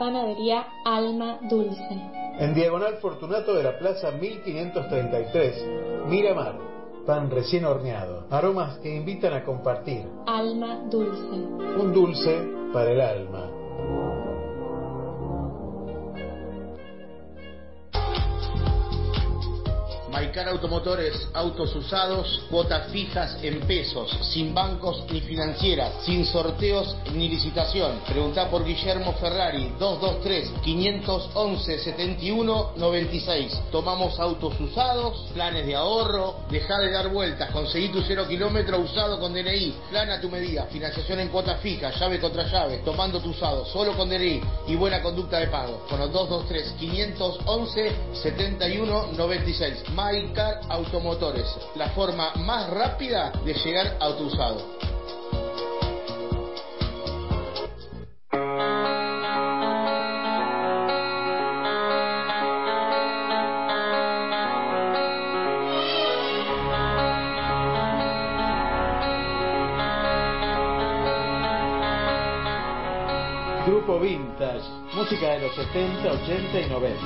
Panadería Alma Dulce. En Diagonal Fortunato de la Plaza 1533, Miramar. Pan recién horneado. Aromas que invitan a compartir. Alma Dulce. Un dulce para el alma. Maicar Automotores, autos usados, cuotas fijas en pesos, sin bancos ni financieras, sin sorteos ni licitación. Pregunta por Guillermo Ferrari, 223-511-7196. Tomamos autos usados, planes de ahorro, deja de dar vueltas, conseguí tu cero kilómetro usado con DNI, plan a tu medida, financiación en cuotas fijas, llave contra llave, tomando tu usado, solo con DNI y buena conducta de pago. Con el 223-511-7196. MyCar Automotores, la forma más rápida de llegar a tu usado. Grupo Vintage, música de los 70, 80 y 90.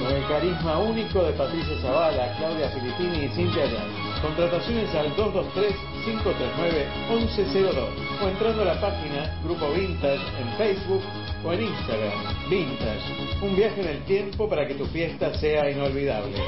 Con el carisma único de Patricia Zavala, Claudia Filippini y Cintia Yan. Contrataciones al 223-539-1102 o entrando a la página Grupo Vintage en Facebook o en Instagram. Vintage, un viaje en el tiempo para que tu fiesta sea inolvidable.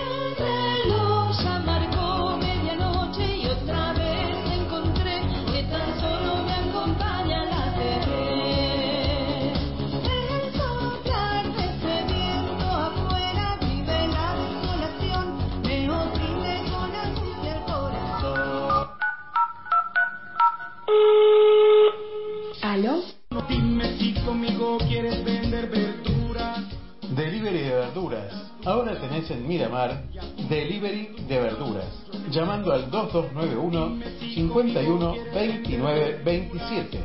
Ahora tenés en Miramar Delivery de verduras. Llamando al 2291 51 29 27.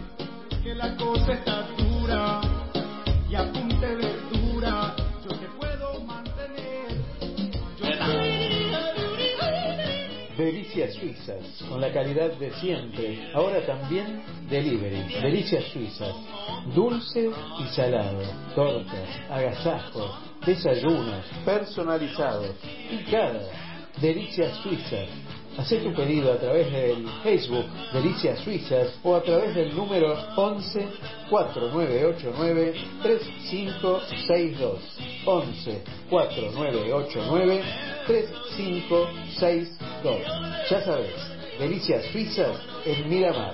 Que la cosa está dura y apunte verdura. Delicias Suizas, con la calidad de siempre. Ahora también delivery. Delicias Suizas. Dulce y salado. Tortas, agasajos, desayunos, personalizados, picadas. Delicias Suizas. Hacé tu pedido a través del Facebook Delicias Suizas o a través del número 11 4989 3562. 11 4989 3562. Ya sabes, Delicias Suizas en Miramar.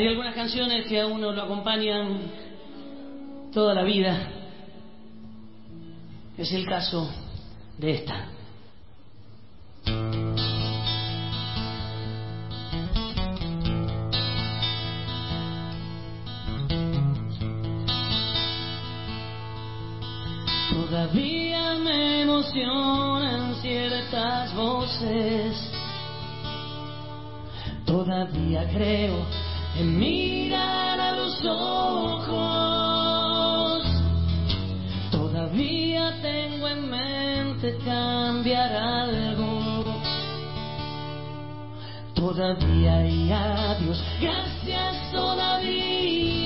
Hay algunas canciones que a uno lo acompañan toda la vida. Es el caso de esta. Todavía me emocionan ciertas voces. Todavía creo mirar a los ojos. Todavía tengo en mente cambiar algo. Todavía hay adiós, gracias todavía.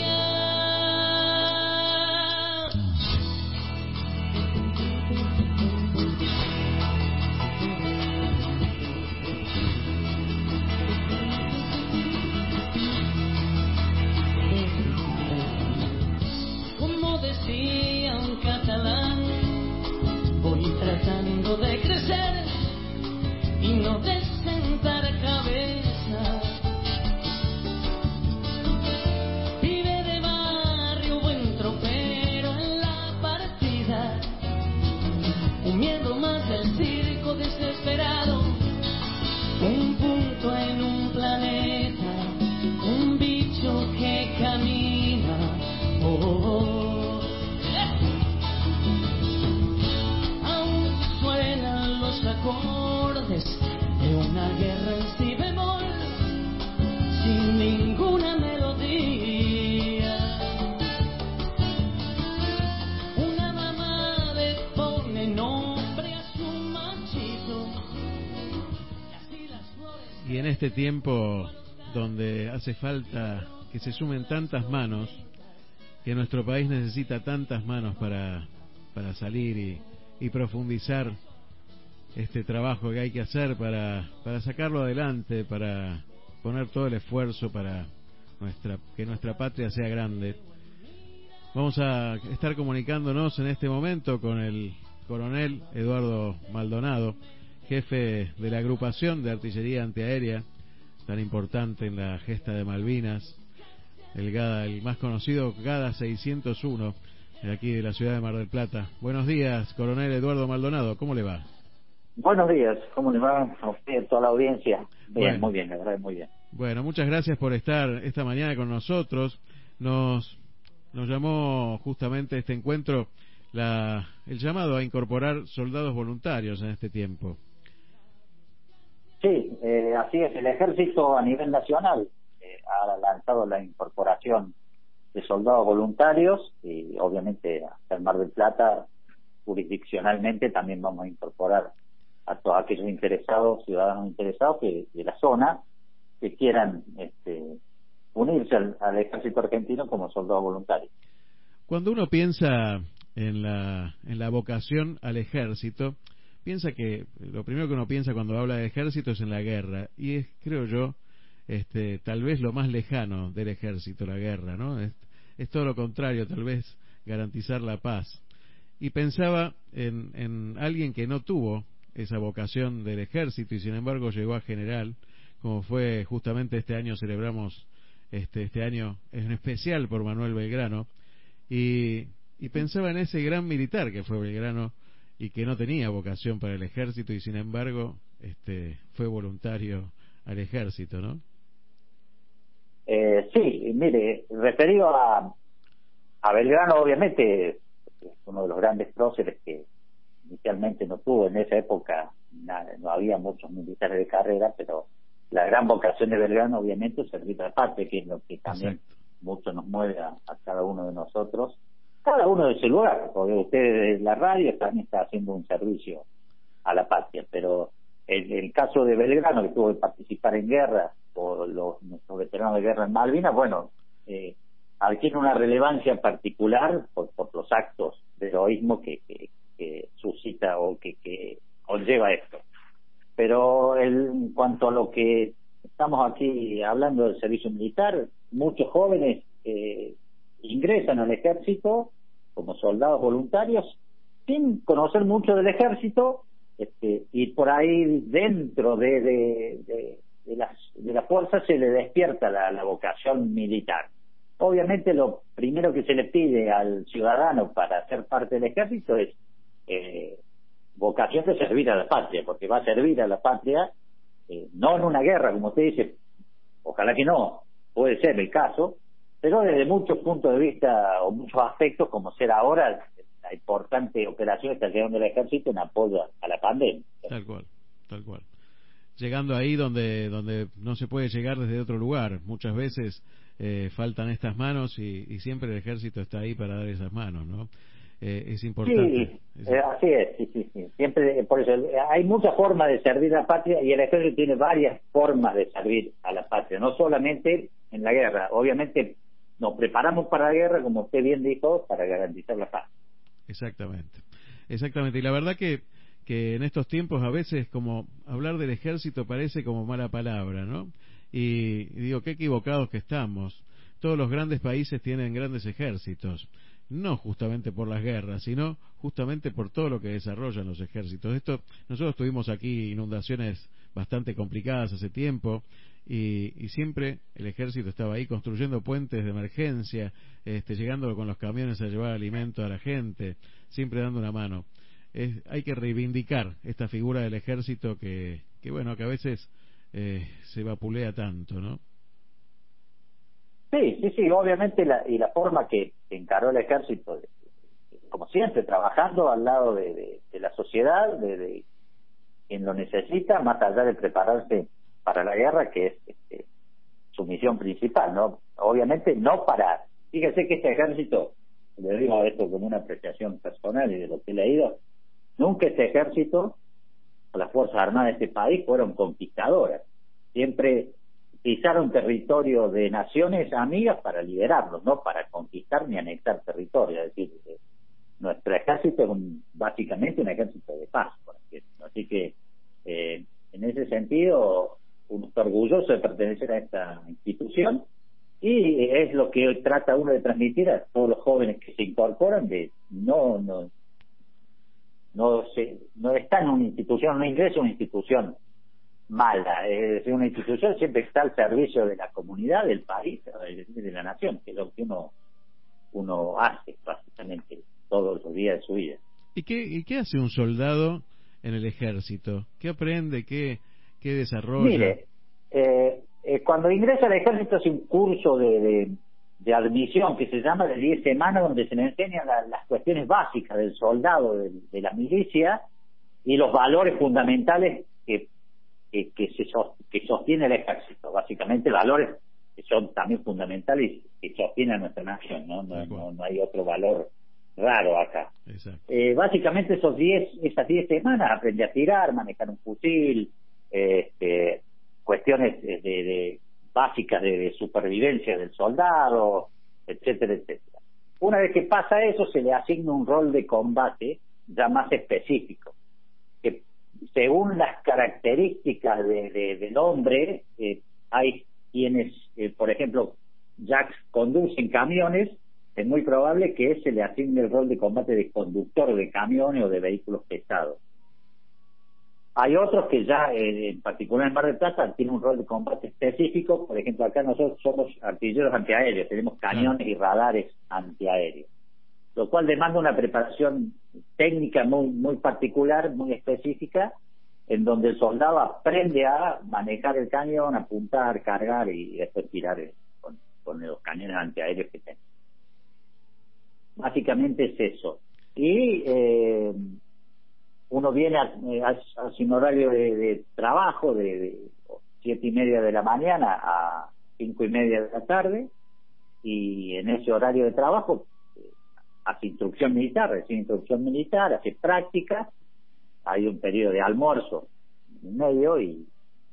En este tiempo donde hace falta que se sumen tantas manos, que nuestro país necesita tantas manos para, para salir y, profundizar este trabajo que hay que hacer para, para sacarlo adelante, para poner todo el esfuerzo para nuestra, que nuestra patria sea grande. Vamos a estar comunicándonos en este momento con el coronel Eduardo Maldonado, jefe de la agrupación de artillería antiaérea, tan importante en la gesta de Malvinas, el GADA, el más conocido GADA 601, de aquí de la ciudad de Mar del Plata. Buenos días, coronel Eduardo Maldonado, ¿cómo le va? Buenos días, ¿cómo le va a usted, a toda la audiencia? Bien, Bueno. muy bien, la verdad, muy bien. Bueno, muchas gracias por estar esta mañana con nosotros. Nos, nos llamó justamente este encuentro la, el llamado a incorporar soldados voluntarios en este tiempo. Sí, eh, así es, el ejército a nivel nacional eh, ha lanzado la incorporación de soldados voluntarios y obviamente hasta el Mar del Plata, jurisdiccionalmente también vamos a incorporar a todos aquellos interesados, ciudadanos interesados que, de la zona que quieran este, unirse al, al ejército argentino como soldados voluntarios. Cuando uno piensa en la, en la vocación al ejército, piensa que lo primero que uno piensa cuando habla de ejército es en la guerra. Y es, creo yo, este, tal vez lo más lejano del ejército, la guerra, ¿no? Es, es todo lo contrario, tal vez garantizar la paz. Y pensaba en, en alguien que no tuvo esa vocación del ejército y sin embargo llegó a general, como fue justamente este año celebramos este, este año en especial por Manuel Belgrano, Y, y pensaba en ese gran militar que fue Belgrano y que no tenía vocación para el ejército y sin embargo este, fue voluntario al ejército, ¿no? Eh, sí, mire, referido a, a Belgrano, obviamente, es uno de los grandes próceres que inicialmente no tuvo. En esa época, no había muchos militares de carrera, pero la gran vocación de Belgrano, obviamente, es servir a la patria, que es lo que también mucho nos mueve a, cada uno de nosotros, cada uno de ese lugar, porque usted de la radio también está haciendo un servicio a la patria, pero en el caso de Belgrano, que tuvo que participar en guerra, o los, nuestros veteranos de guerra en Malvinas, bueno, eh, adquiere una relevancia particular por, por los actos de heroísmo que, que, suscita o que, que conlleva esto. Pero en cuanto a lo que estamos aquí hablando del servicio militar, muchos jóvenes eh, ingresan al ejército como soldados voluntarios sin conocer mucho del ejército este, y por ahí dentro de, de, de, las, de la fuerza se le despierta la, vocación militar. Obviamente lo primero que se le pide al ciudadano para ser parte del ejército es eh, vocación de servir a la patria, porque va a servir a la patria eh, no en una guerra, como usted dice, ojalá que no, puede ser el caso, pero desde muchos puntos de vista o muchos aspectos, como ser ahora la importante operación está llegando del ejército en apoyo a la pandemia. Tal cual, tal cual. Llegando ahí donde, donde no se puede llegar desde otro lugar. Muchas veces eh, faltan estas manos y, y, siempre el ejército está ahí para dar esas manos, ¿no? Eh, es importante. Sí, eh, así es, sí, sí, sí. Siempre, por eso, hay muchas formas de servir a la patria y el ejército tiene varias formas de servir a la patria, no solamente en la guerra. Obviamente nos preparamos para la guerra, como usted bien dijo, para garantizar la paz. Exactamente, exactamente. Y la verdad que, que en estos tiempos a veces como hablar del ejército parece como mala palabra, ¿no? Y, digo, qué equivocados que estamos. Todos los grandes países tienen grandes ejércitos, no justamente por las guerras, sino justamente por todo lo que desarrollan los ejércitos. Esto, nosotros tuvimos aquí inundaciones bastante complicadas hace tiempo y, siempre el ejército estaba ahí construyendo puentes de emergencia, este, llegando con los camiones a llevar alimento a la gente, siempre dando una mano. hay que reivindicar esta figura del ejército que, que bueno, que a veces eh, se vapulea tanto, ¿no? Sí, sí, sí, obviamente la, y la forma que encaró el ejército, como siempre, trabajando al lado de, la sociedad, de, de, quien lo necesita, más allá de prepararse para la guerra, que es este, su misión principal, ¿no? Obviamente no para, fíjese que este ejército, le digo esto con una apreciación personal y de lo que he leído, nunca este ejército, las Fuerzas Armadas de este país fueron conquistadoras, siempre pisaron territorio de naciones amigas para liberarlos, no para conquistar ni anexar territorio, es decir, eh, nuestro ejército es básicamente un ejército de paz, por Así que, eh, en ese sentido, uno está orgulloso de pertenecer a esta institución y es lo que trata uno de transmitir a todos los jóvenes que se incorporan de no no no se no está en una institución no ingresa a una institución mala es decir una institución siempre está al servicio de la comunidad del país de la nación que es lo que uno uno hace básicamente todos los días de su vida. Y qué y qué hace un soldado en el ejército qué aprende qué ¿Qué desarrollo? Mire, eh, eh, cuando ingresa al ejército es un curso de, de, admisión que se llama de 10 semanas donde se le enseñan las cuestiones básicas del soldado, de, la milicia y los valores fundamentales que, que, que, se, que sostiene el ejército. Básicamente valores que son también fundamentales y que sostienen a nuestra nación, ¿no? No, no, hay otro valor raro acá. Eh, básicamente esos diez, esas 10 semanas aprende a tirar, manejar un fusil, este, cuestiones de, básicas de, supervivencia del soldado, etcétera, etcétera. Una vez que pasa eso, se le asigna un rol de combate ya más específico, que según las características del hombre, eh, hay quienes, eh, por ejemplo, ya conducen camiones, es muy probable que se le asigne el rol de combate de conductor de camiones o de vehículos pesados. Hay otros que ya, eh, en particular en Mar del Plata, tienen un rol de combate específico. Por ejemplo, acá nosotros somos artilleros antiaéreos, tenemos cañones y radares antiaéreos. lo cual demanda una preparación técnica muy, muy particular, muy específica, en donde el soldado aprende a manejar el cañón, apuntar, cargar y después tirar con, con los cañones antiaéreos que tiene. Básicamente es eso. Y eh, uno viene a, a, un horario de, trabajo de, siete y media de la mañana a cinco y media de la tarde y en ese horario de trabajo eh, hace instrucción militar, recibe instrucción militar, hace prácticas, hay un periodo de almuerzo en medio y,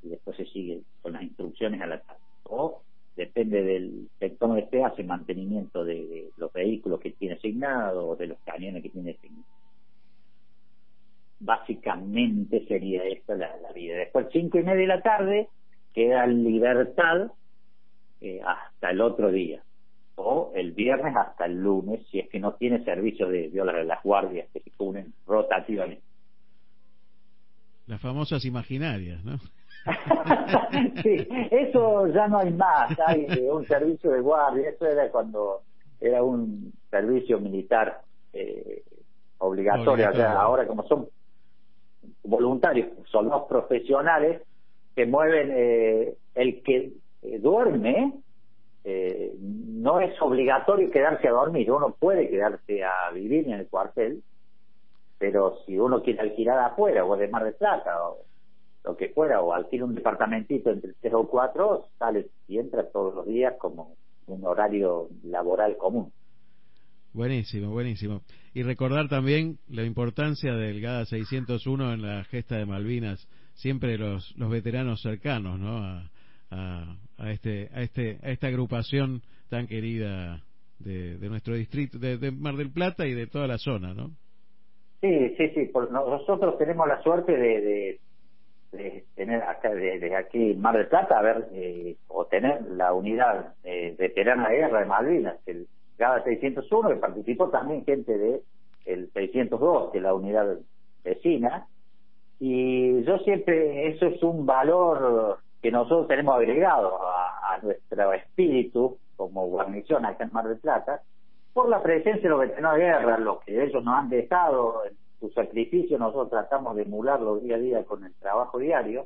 después se sigue con las instrucciones a la tarde. O depende del sector esté, hace mantenimiento de, los vehículos que tiene asignado o de los cañones que tiene asignados. Básicamente sería esta la, vida. Después, cinco y media de la tarde, queda libertad eh, hasta el otro día. O el viernes hasta el lunes, si es que no tiene servicio de violar las guardias que se unen rotativamente. Las famosas imaginarias, ¿no? <laughs> sí, eso ya no hay más, hay un servicio de guardia, eso era cuando era un servicio militar eh, obligatorio, ahora como son voluntarios, son los profesionales que mueven, eh, el que eh, duerme, eh, no es obligatorio quedarse a dormir, uno puede quedarse a vivir en el cuartel, pero si uno quiere alquilar afuera o de Mar de Plata o lo que fuera, o alquila un departamentito entre tres o cuatro, sale y entra todos los días como un horario laboral común. Buenísimo, buenísimo. Y recordar también la importancia del GADA 601 en la gesta de Malvinas, siempre los, los veteranos cercanos, ¿no? A, a, este, a, este, a esta agrupación tan querida de, de nuestro distrito, de, Mar del Plata y de toda la zona, ¿no? Sí, sí, sí. nosotros tenemos la suerte de de tener acá desde aquí Mar del Plata a ver eh, o tener la unidad eh, veterana de guerra de Malvinas el GADA 601 que participó también gente de el 602 de la unidad vecina y yo siempre eso es un valor que nosotros tenemos agregado a, a nuestro espíritu como guarnición acá en Mar del Plata por la presencia de los veteranos de guerra, lo que ellos nos han dejado su sacrificio nosotros tratamos de emularlo día a día con el trabajo diario.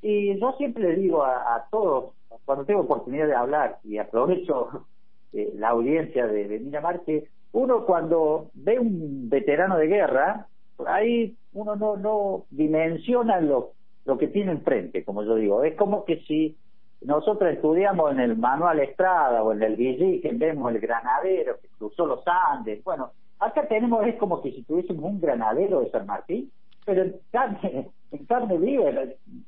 Y yo siempre le digo a, todos, cuando tengo oportunidad de hablar, y aprovecho eh, la audiencia de, de Miramar, que uno cuando ve un veterano de guerra, ahí uno no, no dimensiona lo, lo que tiene enfrente, como yo digo. Es como que si nosotros estudiamos en el manual Estrada o en el que vemos el granadero que cruzó los Andes, bueno, Acá tenemos, es como que si tuviésemos un granadero de San Martín, pero en carne, <laughs> en carne viva,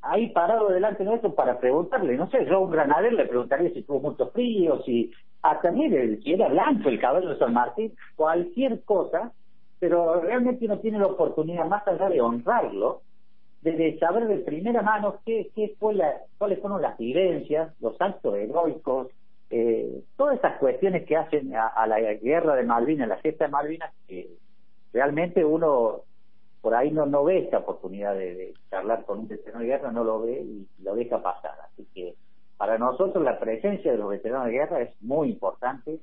ahí parado delante nuestro para preguntarle, no sé, yo a un granadero le preguntaría si tuvo mucho frío, si hasta mire, si era blanco el cabello de San Martín, cualquier cosa, pero realmente uno tiene la oportunidad, más allá de honrarlo, de, saber de primera mano qué, qué fue la, cuáles fueron las vivencias, los actos heroicos, eh, todas esas cuestiones que hacen a, la guerra de Malvinas, la fiesta de Malvinas, que realmente uno por ahí no, no ve esta oportunidad de, charlar con un veterano de guerra, no lo ve y lo deja pasar. Así que para nosotros la presencia de los veteranos de guerra es muy importante,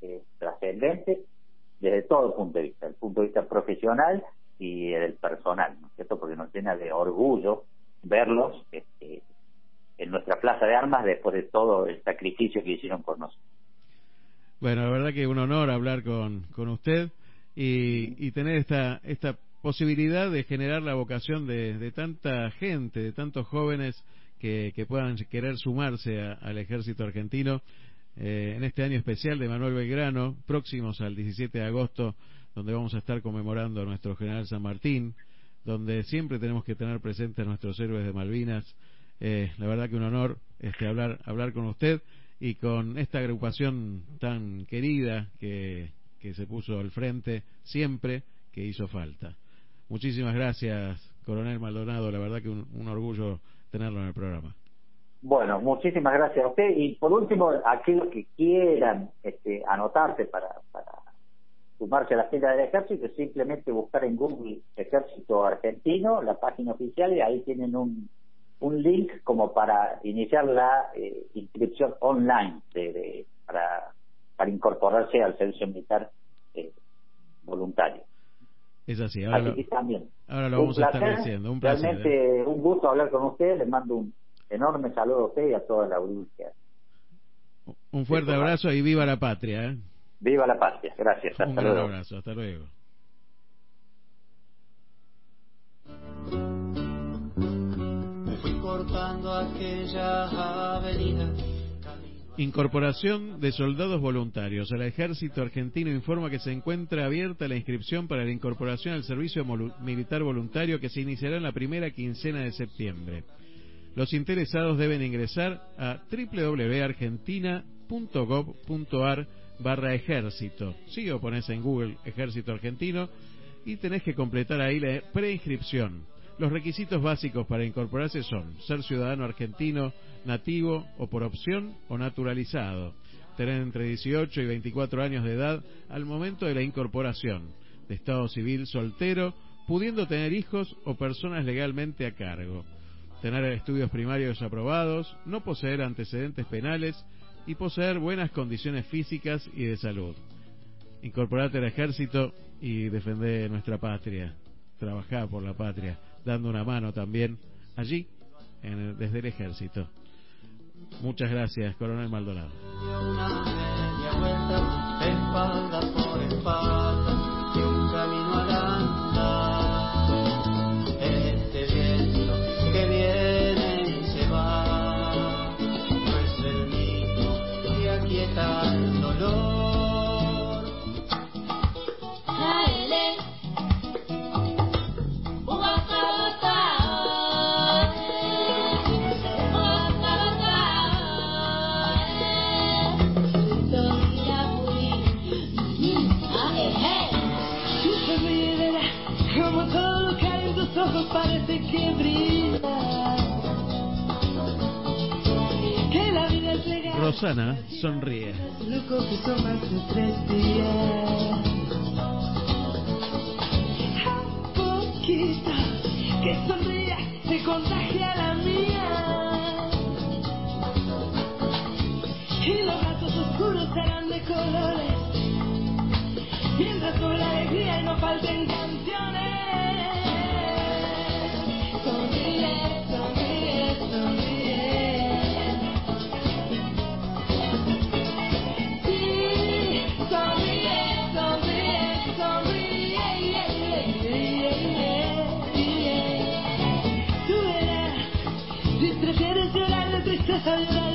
eh, trascendente, desde todo punto de vista, el punto de vista profesional y el personal, ¿no es cierto? Porque nos llena de orgullo verlos este, en nuestra plaza de armas después de todo el sacrificio que hicieron por nosotros. Bueno, la verdad que es un honor hablar con, con usted y, y tener esta, esta posibilidad de generar la vocación de, de tanta gente, de tantos jóvenes que, puedan querer sumarse al ejército argentino eh, en este año especial de Manuel Belgrano, próximos al 17 de agosto, donde vamos a estar conmemorando a nuestro general San Martín, donde siempre tenemos que tener presentes a nuestros héroes de Malvinas, eh, la verdad que un honor este, hablar, hablar con usted y con esta agrupación tan querida que, que se puso al frente siempre que hizo falta. Muchísimas gracias, coronel Maldonado. La verdad que un orgullo tenerlo en el programa. Bueno, muchísimas gracias a usted. Y por último, aquellos que quieran este, anotarse para, para sumarse a la fila del ejército, simplemente buscar en Google Ejército Argentino, la página oficial, y ahí tienen un, un link como para iniciar la eh, inscripción online de, para, para incorporarse al servicio militar eh, voluntarios. Es así, ahora, Así lo, que también. ahora lo un vamos a estar diciendo. Un placer. ¿eh? Realmente un gusto hablar con usted. Les mando un enorme saludo a usted y a toda la audiencia. Un fuerte abrazo y viva la patria. ¿eh? Viva la patria. Gracias. Hasta Un gran luego. abrazo. Hasta luego. Me fui cortando aquella avenida. Incorporación de soldados voluntarios al ejército argentino informa que se encuentra abierta la inscripción para la incorporación al servicio militar voluntario que se iniciará en la primera quincena de septiembre. Los interesados deben ingresar a www.argentina.gov.ar barra ejército. Sí, o pones en Google ejército argentino y tenés que completar ahí la preinscripción. Los requisitos básicos para incorporarse son ser ciudadano argentino, nativo o por opción o naturalizado, tener entre 18 y 24 años de edad al momento de la incorporación, de estado civil soltero, pudiendo tener hijos o personas legalmente a cargo, tener estudios primarios aprobados, no poseer antecedentes penales y poseer buenas condiciones físicas y de salud. Incorporate al ejército y defender nuestra patria, trabajar por la patria, dando una mano también allí, en el- desde el ejército. Muchas gracias, Coronel Maldonado. A poquito que sonría se contagia la mía. Y los gatos oscuros serán de colores. Mientras sobre la alegría y no falten canciones. De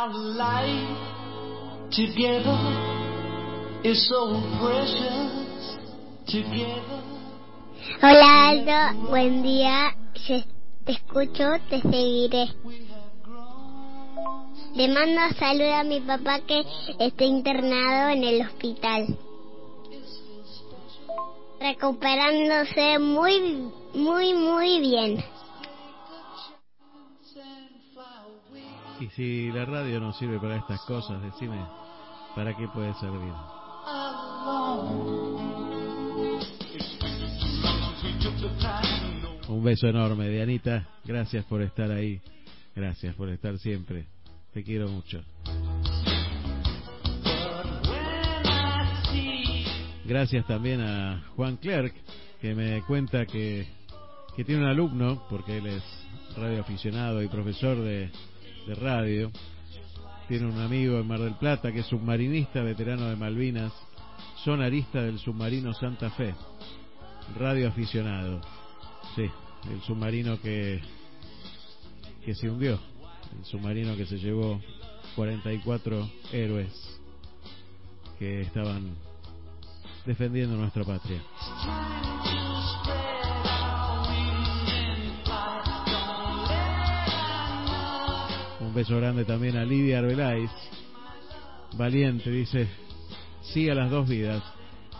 Our life together is so precious. Hola Aldo, buen día. Te escucho, te seguiré. Le mando saludo a mi papá que está internado en el hospital. Recuperándose muy, muy, muy bien. Si la radio no sirve para estas cosas, decime, ¿para qué puede servir? Un beso enorme, Dianita. Gracias por estar ahí. Gracias por estar siempre. Te quiero mucho. Gracias también a Juan Clerc, que me cuenta que, que tiene un alumno, porque él es radioaficionado y profesor de, de radio. Tiene un amigo en Mar del Plata que es submarinista, veterano de Malvinas, sonarista del submarino Santa Fe, radioaficionado. Sí, el submarino que, que se hundió, el submarino que se llevó 44 héroes que estaban defendiendo nuestra patria. Un beso grande también a Lidia Arbeláez. Valiente, dice, sí a las dos vidas.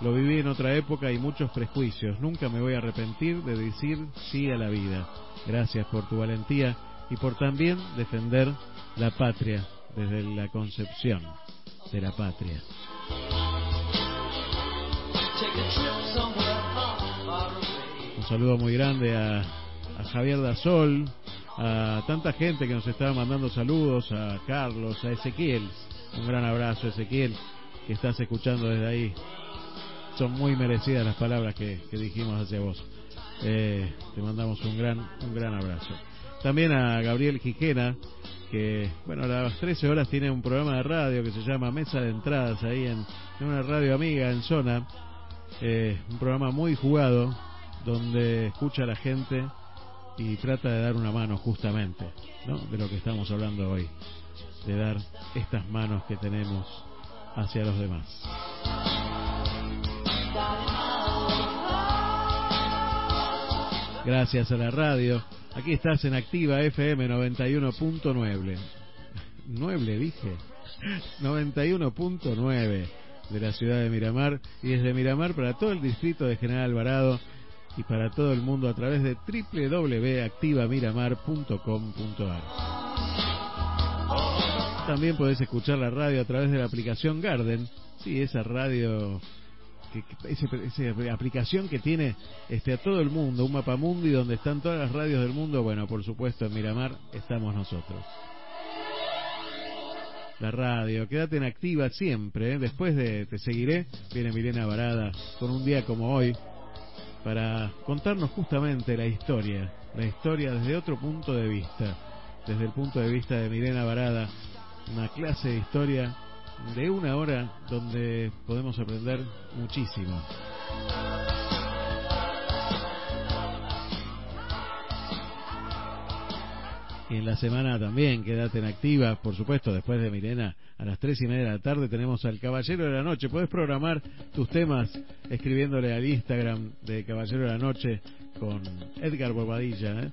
Lo viví en otra época y muchos prejuicios. Nunca me voy a arrepentir de decir sí a la vida. Gracias por tu valentía y por también defender la patria desde la concepción de la patria. Un saludo muy grande a, a Javier Dasol, a tanta gente que nos estaba mandando saludos, a Carlos, a Ezequiel. Un gran abrazo, Ezequiel, que estás escuchando desde ahí. Son muy merecidas las palabras que, que dijimos hacia vos. Eh, te mandamos un gran, un gran abrazo. También a Gabriel Gijena, que, bueno, a las 13 horas tiene un programa de radio que se llama Mesa de Entradas ahí en, en una radio amiga en zona. Eh, un programa muy jugado donde escucha a la gente y trata de dar una mano justamente, ¿no? De lo que estamos hablando hoy, de dar estas manos que tenemos hacia los demás. Gracias a la radio. Aquí estás en Activa FM 91.9. 9 dije. 91.9 de la ciudad de Miramar y desde Miramar para todo el distrito de General Alvarado y para todo el mundo a través de www.activamiramar.com.ar. También podés escuchar la radio a través de la aplicación Garden. Sí, esa radio que, ese, esa aplicación que tiene este a todo el mundo, un mapa mundi donde están todas las radios del mundo, bueno, por supuesto en Miramar estamos nosotros. La radio, quédate en activa siempre, ¿eh? después de Te Seguiré, viene Milena Varada con un día como hoy para contarnos justamente la historia, la historia desde otro punto de vista, desde el punto de vista de Milena Varada, una clase de historia de una hora donde podemos aprender muchísimo. En la semana también, quédate en activa, por supuesto, después de Milena, a las tres y media de la tarde tenemos al Caballero de la Noche. Puedes programar tus temas escribiéndole al Instagram de Caballero de la Noche con Edgar Bobadilla. ¿eh?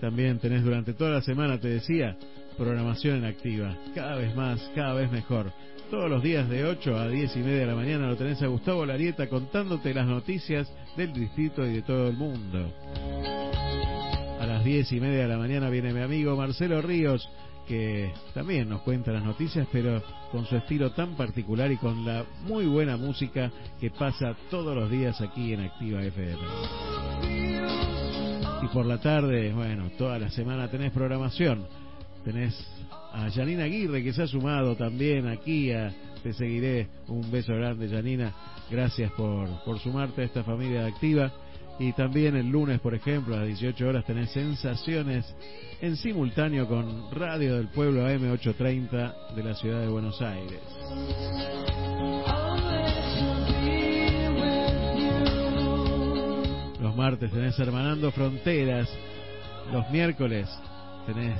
También tenés durante toda la semana, te decía, programación en activa. Cada vez más, cada vez mejor. Todos los días de 8 a 10 y media de la mañana lo tenés a Gustavo Larieta contándote las noticias del distrito y de todo el mundo. A las 10 y media de la mañana viene mi amigo Marcelo Ríos, que también nos cuenta las noticias, pero con su estilo tan particular y con la muy buena música que pasa todos los días aquí en Activa FM. Y por la tarde, bueno, toda la semana tenés programación. Tenés a Janina Aguirre que se ha sumado también aquí a Te Seguiré. Un beso grande, Janina. Gracias por, por sumarte a esta familia activa. Y también el lunes, por ejemplo, a las 18 horas tenés sensaciones en simultáneo con Radio del Pueblo AM830 de la ciudad de Buenos Aires. Los martes tenés Hermanando Fronteras. Los miércoles tenés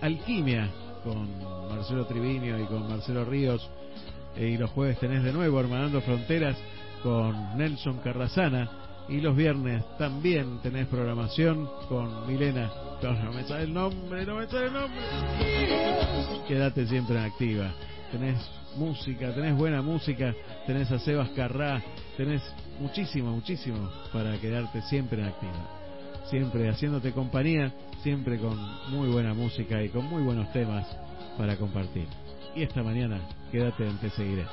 Alquimia con Marcelo Triviño y con Marcelo Ríos. Y los jueves tenés de nuevo Hermanando Fronteras con Nelson Carrasana y los viernes también tenés programación con Milena. No, me sale el nombre, no me sale el nombre. Quédate siempre en activa. Tenés música, tenés buena música, tenés a Sebas Carrá, tenés muchísimo, muchísimo para quedarte siempre en activa. Siempre haciéndote compañía, siempre con muy buena música y con muy buenos temas para compartir. Y esta mañana, quédate en Te Seguiré.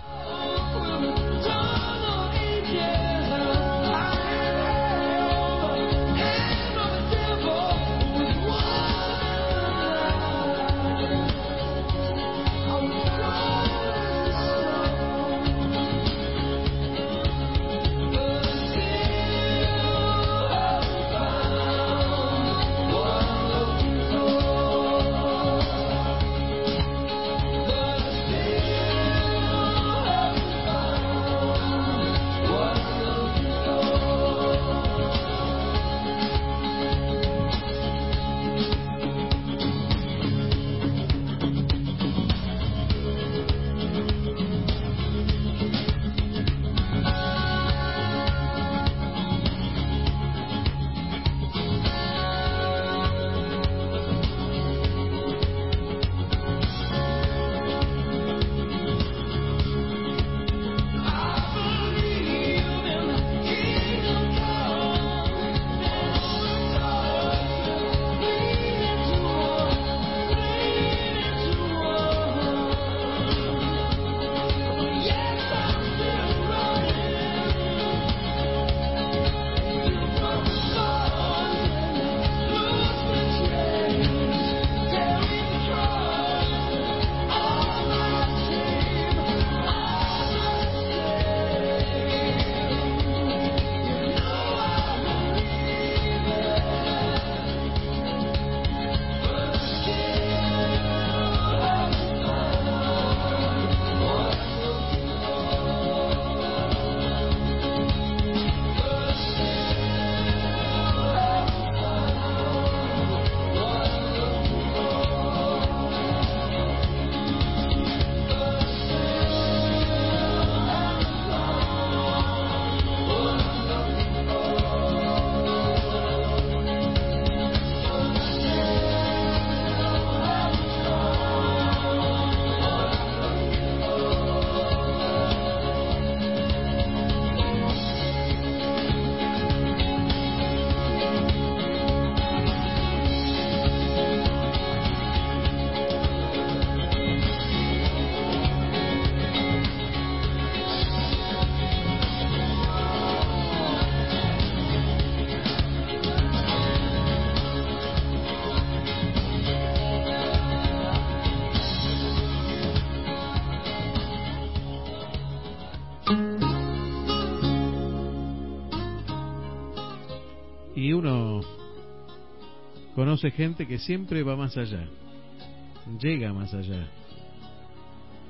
Conoce gente que siempre va más allá, llega más allá.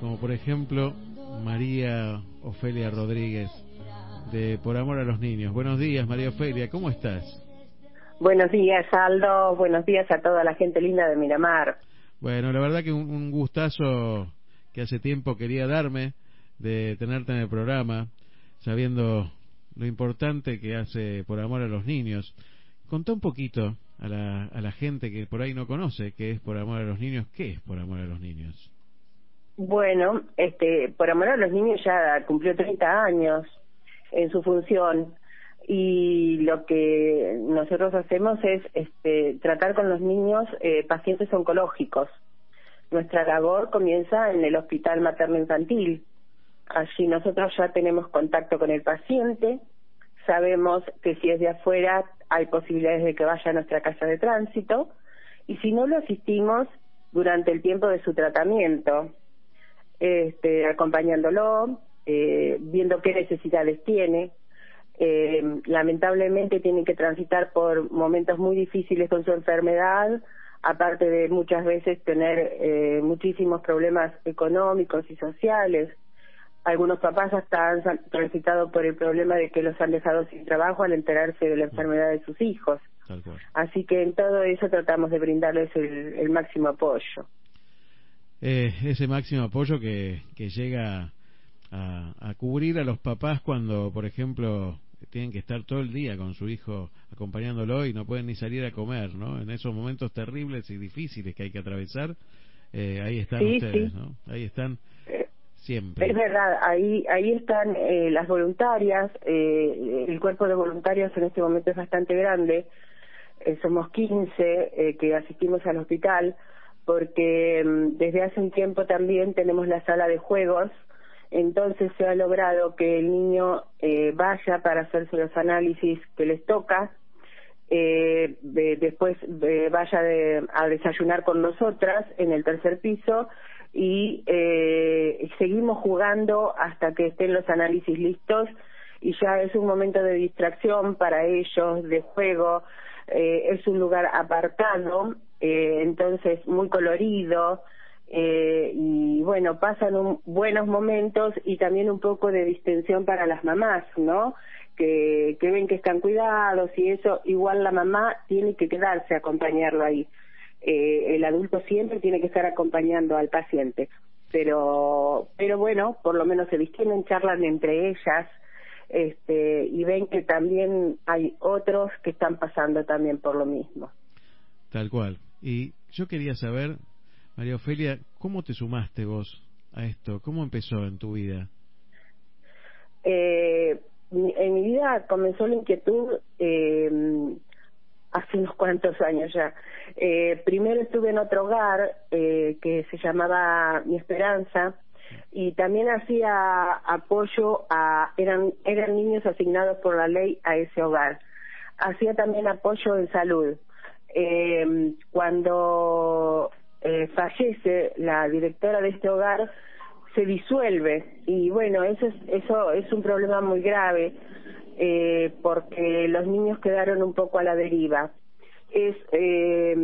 Como por ejemplo María Ofelia Rodríguez de Por Amor a los Niños. Buenos días María Ofelia, ¿cómo estás? Buenos días Aldo, buenos días a toda la gente linda de Miramar. Bueno, la verdad que un, un gustazo que hace tiempo quería darme de tenerte en el programa, sabiendo lo importante que hace por amor a los niños. Contá un poquito a la, a la gente que por ahí no conoce qué es por amor a los niños, qué es por amor a los niños. Bueno, este, por amor a los niños ya cumplió 30 años en su función y lo que nosotros hacemos es este, tratar con los niños eh, pacientes oncológicos. Nuestra labor comienza en el Hospital Materno Infantil. Allí nosotros ya tenemos contacto con el paciente, sabemos que si es de afuera hay posibilidades de que vaya a nuestra casa de tránsito y si no lo asistimos durante el tiempo de su tratamiento, este, acompañándolo, eh, viendo qué necesidades tiene. Eh, lamentablemente tienen que transitar por momentos muy difíciles con su enfermedad, aparte de muchas veces tener eh, muchísimos problemas económicos y sociales. Algunos papás hasta han transitado por el problema de que los han dejado sin trabajo al enterarse de la enfermedad de sus hijos. Así que en todo eso tratamos de brindarles el, el máximo apoyo. Eh, ese máximo apoyo que, que llega a, a cubrir a los papás cuando, por ejemplo, tienen que estar todo el día con su hijo acompañándolo y no pueden ni salir a comer, ¿no? En esos momentos terribles y difíciles que hay que atravesar, eh, ahí están Sí, ustedes, sí. ¿no? Ahí están Es verdad, ahí ahí están eh, las voluntarias, eh, el cuerpo de voluntarios en este momento es bastante grande, eh, somos 15 eh, que asistimos al hospital, porque mm, desde hace un tiempo también tenemos la sala de juegos, entonces se ha logrado que el niño vaya para hacerse los análisis que les toca, eh, de- después vaya de- a desayunar con nosotras en el tercer piso y eh, seguimos jugando hasta que estén los análisis listos y ya es un momento de distracción para ellos, de juego, eh, es un lugar apartado, eh, entonces muy colorido, eh, y bueno, pasan un- buenos momentos y también un poco de distensión para las mamás, ¿no? Que, que ven que están cuidados y eso, igual la mamá tiene que quedarse a acompañarlo ahí. Eh, el adulto siempre tiene que estar acompañando al paciente, pero, pero bueno, por lo menos se distienden, charlan entre ellas, este, y ven que también hay otros que están pasando también por lo mismo. Tal cual. Y yo quería saber, María Ofelia, ¿cómo te sumaste vos a esto? ¿Cómo empezó en tu vida? Eh, en mi vida comenzó la inquietud eh, hace unos cuantos años ya. Eh, primero estuve en otro hogar eh, que se llamaba Mi Esperanza y también hacía apoyo a eran eran niños asignados por la ley a ese hogar. Hacía también apoyo en salud. Eh, cuando eh, fallece la directora de este hogar se disuelve y bueno eso es eso es un problema muy grave eh, porque los niños quedaron un poco a la deriva. Es eh,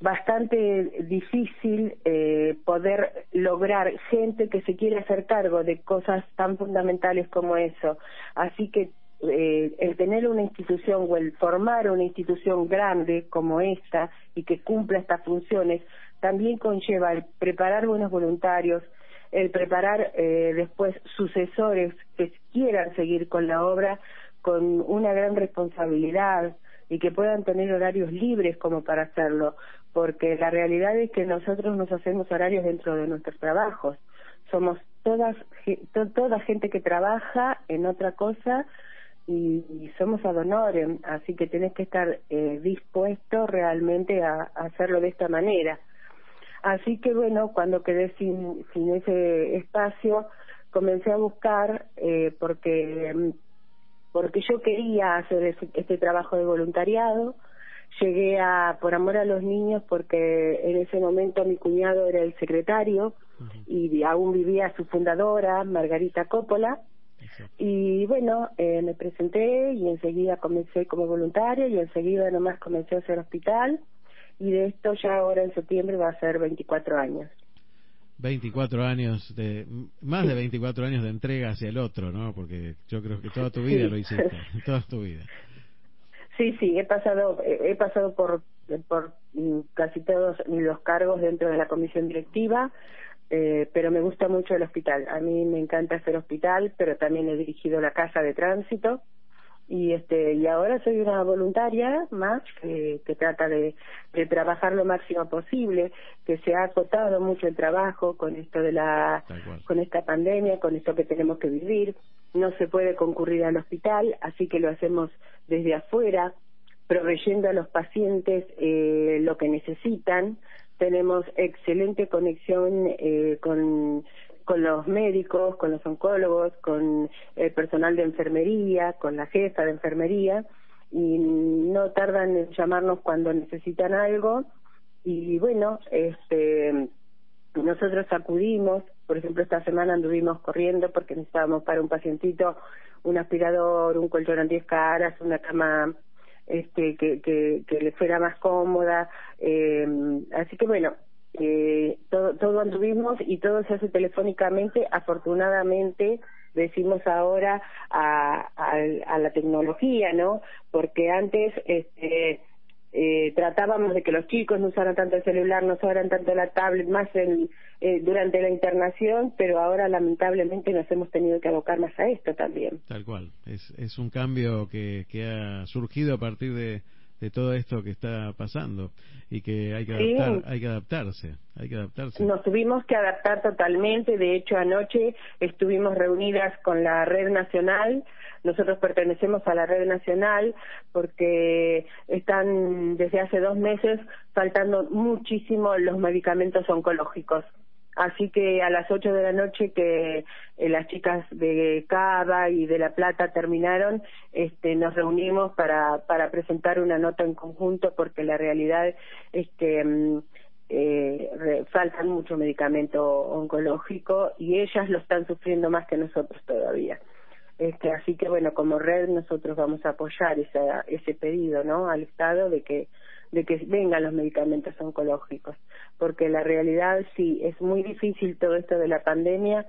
bastante difícil eh, poder lograr gente que se quiere hacer cargo de cosas tan fundamentales como eso. Así que eh, el tener una institución o el formar una institución grande como esta y que cumpla estas funciones también conlleva el preparar buenos voluntarios, el preparar eh, después sucesores que quieran seguir con la obra con una gran responsabilidad y que puedan tener horarios libres como para hacerlo, porque la realidad es que nosotros nos hacemos horarios dentro de nuestros trabajos. Somos todas toda gente que trabaja en otra cosa y, y somos ad honorem, así que tenés que estar eh, dispuesto realmente a, a hacerlo de esta manera. Así que bueno, cuando quedé sin, sin ese espacio, comencé a buscar eh, porque mm, porque yo quería hacer ese- este trabajo de voluntariado. Llegué a por amor a los niños porque en ese momento mi cuñado era el secretario y aún vivía su fundadora Margarita Coppola. Y bueno, eh, me presenté y enseguida comencé como voluntaria y enseguida nomás comencé a hacer hospital y de esto ya ahora en septiembre va a ser 24 años. 24 años de más de 24 años de entrega hacia el otro, ¿no? Porque yo creo que toda tu vida Sí. lo hiciste, <laughs> toda tu vida. Sí, sí, he pasado he he pasado por por mm, casi todos los cargos dentro de la comisión directiva, eh, pero me gusta mucho el hospital. A mí me encanta hacer hospital, pero también he dirigido la casa de tránsito y este y ahora soy una voluntaria más que, que trata de, de trabajar lo máximo posible que se ha acotado mucho el trabajo con esto de la con esta pandemia con esto que tenemos que vivir. No se puede concurrir al hospital así que lo hacemos desde afuera proveyendo a los pacientes eh, lo que necesitan. Tenemos excelente conexión eh, con con los médicos, con los oncólogos, con el personal de enfermería, con la jefa de enfermería y no tardan en llamarnos cuando necesitan algo. Y bueno, este nosotros acudimos, por ejemplo esta semana anduvimos corriendo porque necesitábamos para un pacientito un aspirador, un colchón anti caras, una cama este que, que, que le fuera más cómoda, eh, así que bueno, eh, todo, todo anduvimos y todo se hace telefónicamente. Afortunadamente, decimos ahora a, la tecnología, ¿no? Porque antes este, eh, tratábamos de que los chicos no usaran tanto el celular, no usaran tanto la tablet, más en, eh, durante la internación, pero ahora lamentablemente nos hemos tenido que abocar más a esto también. Tal cual, es, es un cambio que, que ha surgido a partir de, de todo esto que está pasando y que hay que adaptar, hay que adaptarse, hay que adaptarse. Nos tuvimos que adaptar totalmente, de hecho anoche estuvimos reunidas con la red nacional nosotros pertenecemos a la red nacional porque están desde hace dos meses faltando muchísimo los medicamentos oncológicos. Así que a las ocho de la noche que eh, las chicas de Cava y de La Plata terminaron, este, nos reunimos para, para presentar una nota en conjunto porque la realidad es que mm, eh, faltan mucho medicamento oncológico y ellas lo están sufriendo más que nosotros todavía. Este, así que bueno, como red nosotros vamos a apoyar esa, ese pedido, ¿no? Al Estado de que de que vengan los medicamentos oncológicos, porque la realidad sí es muy difícil todo esto de la pandemia,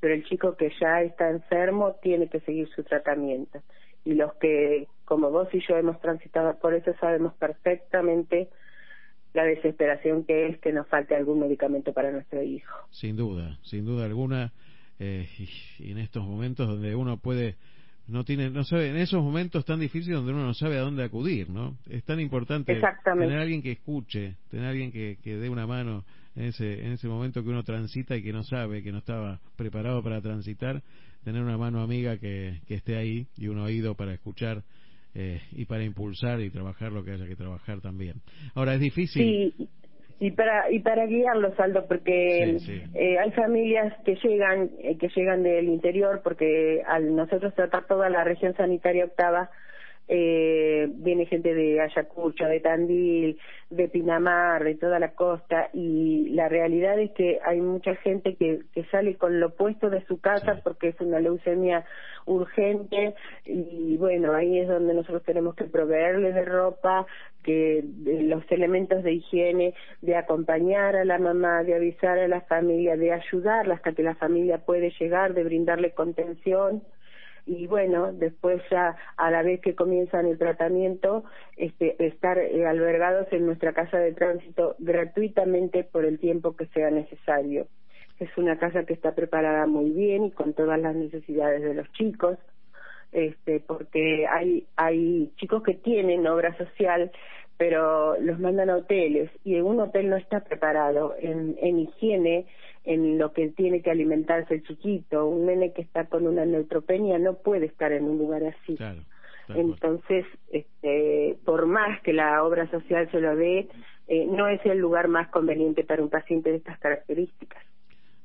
pero el chico que ya está enfermo tiene que seguir su tratamiento y los que como vos y yo hemos transitado por eso sabemos perfectamente la desesperación que es que nos falte algún medicamento para nuestro hijo. Sin duda, sin duda alguna eh, y, en estos momentos donde uno puede no tiene no sabe en esos momentos tan difíciles donde uno no sabe a dónde acudir no es tan importante tener alguien que escuche tener alguien que, que dé una mano en ese en ese momento que uno transita y que no sabe que no estaba preparado para transitar tener una mano amiga que, que esté ahí y un oído para escuchar eh, y para impulsar y trabajar lo que haya que trabajar también. Ahora es difícil y para y para guiarlos Aldo porque Eh, hay familias que llegan eh, que llegan del interior porque al nosotros tratar toda la región sanitaria octava eh, viene gente de Ayacucho, de Tandil, de Pinamar, de toda la costa y la realidad es que hay mucha gente que, que sale con lo opuesto de su casa porque es una leucemia urgente y bueno, ahí es donde nosotros tenemos que proveerle de ropa, que de los elementos de higiene, de acompañar a la mamá, de avisar a la familia, de ayudarla hasta que la familia puede llegar, de brindarle contención y bueno, después ya a la vez que comienzan el tratamiento, este, estar eh, albergados en nuestra casa de tránsito gratuitamente por el tiempo que sea necesario. Es una casa que está preparada muy bien y con todas las necesidades de los chicos, este, porque hay, hay chicos que tienen obra social, pero los mandan a hoteles y un hotel no está preparado en, en higiene en lo que tiene que alimentarse el chiquito. Un nene que está con una neutropenia no puede estar en un lugar así. Entonces, este, por más que la obra social se lo dé, eh, no es el lugar más conveniente para un paciente de estas características.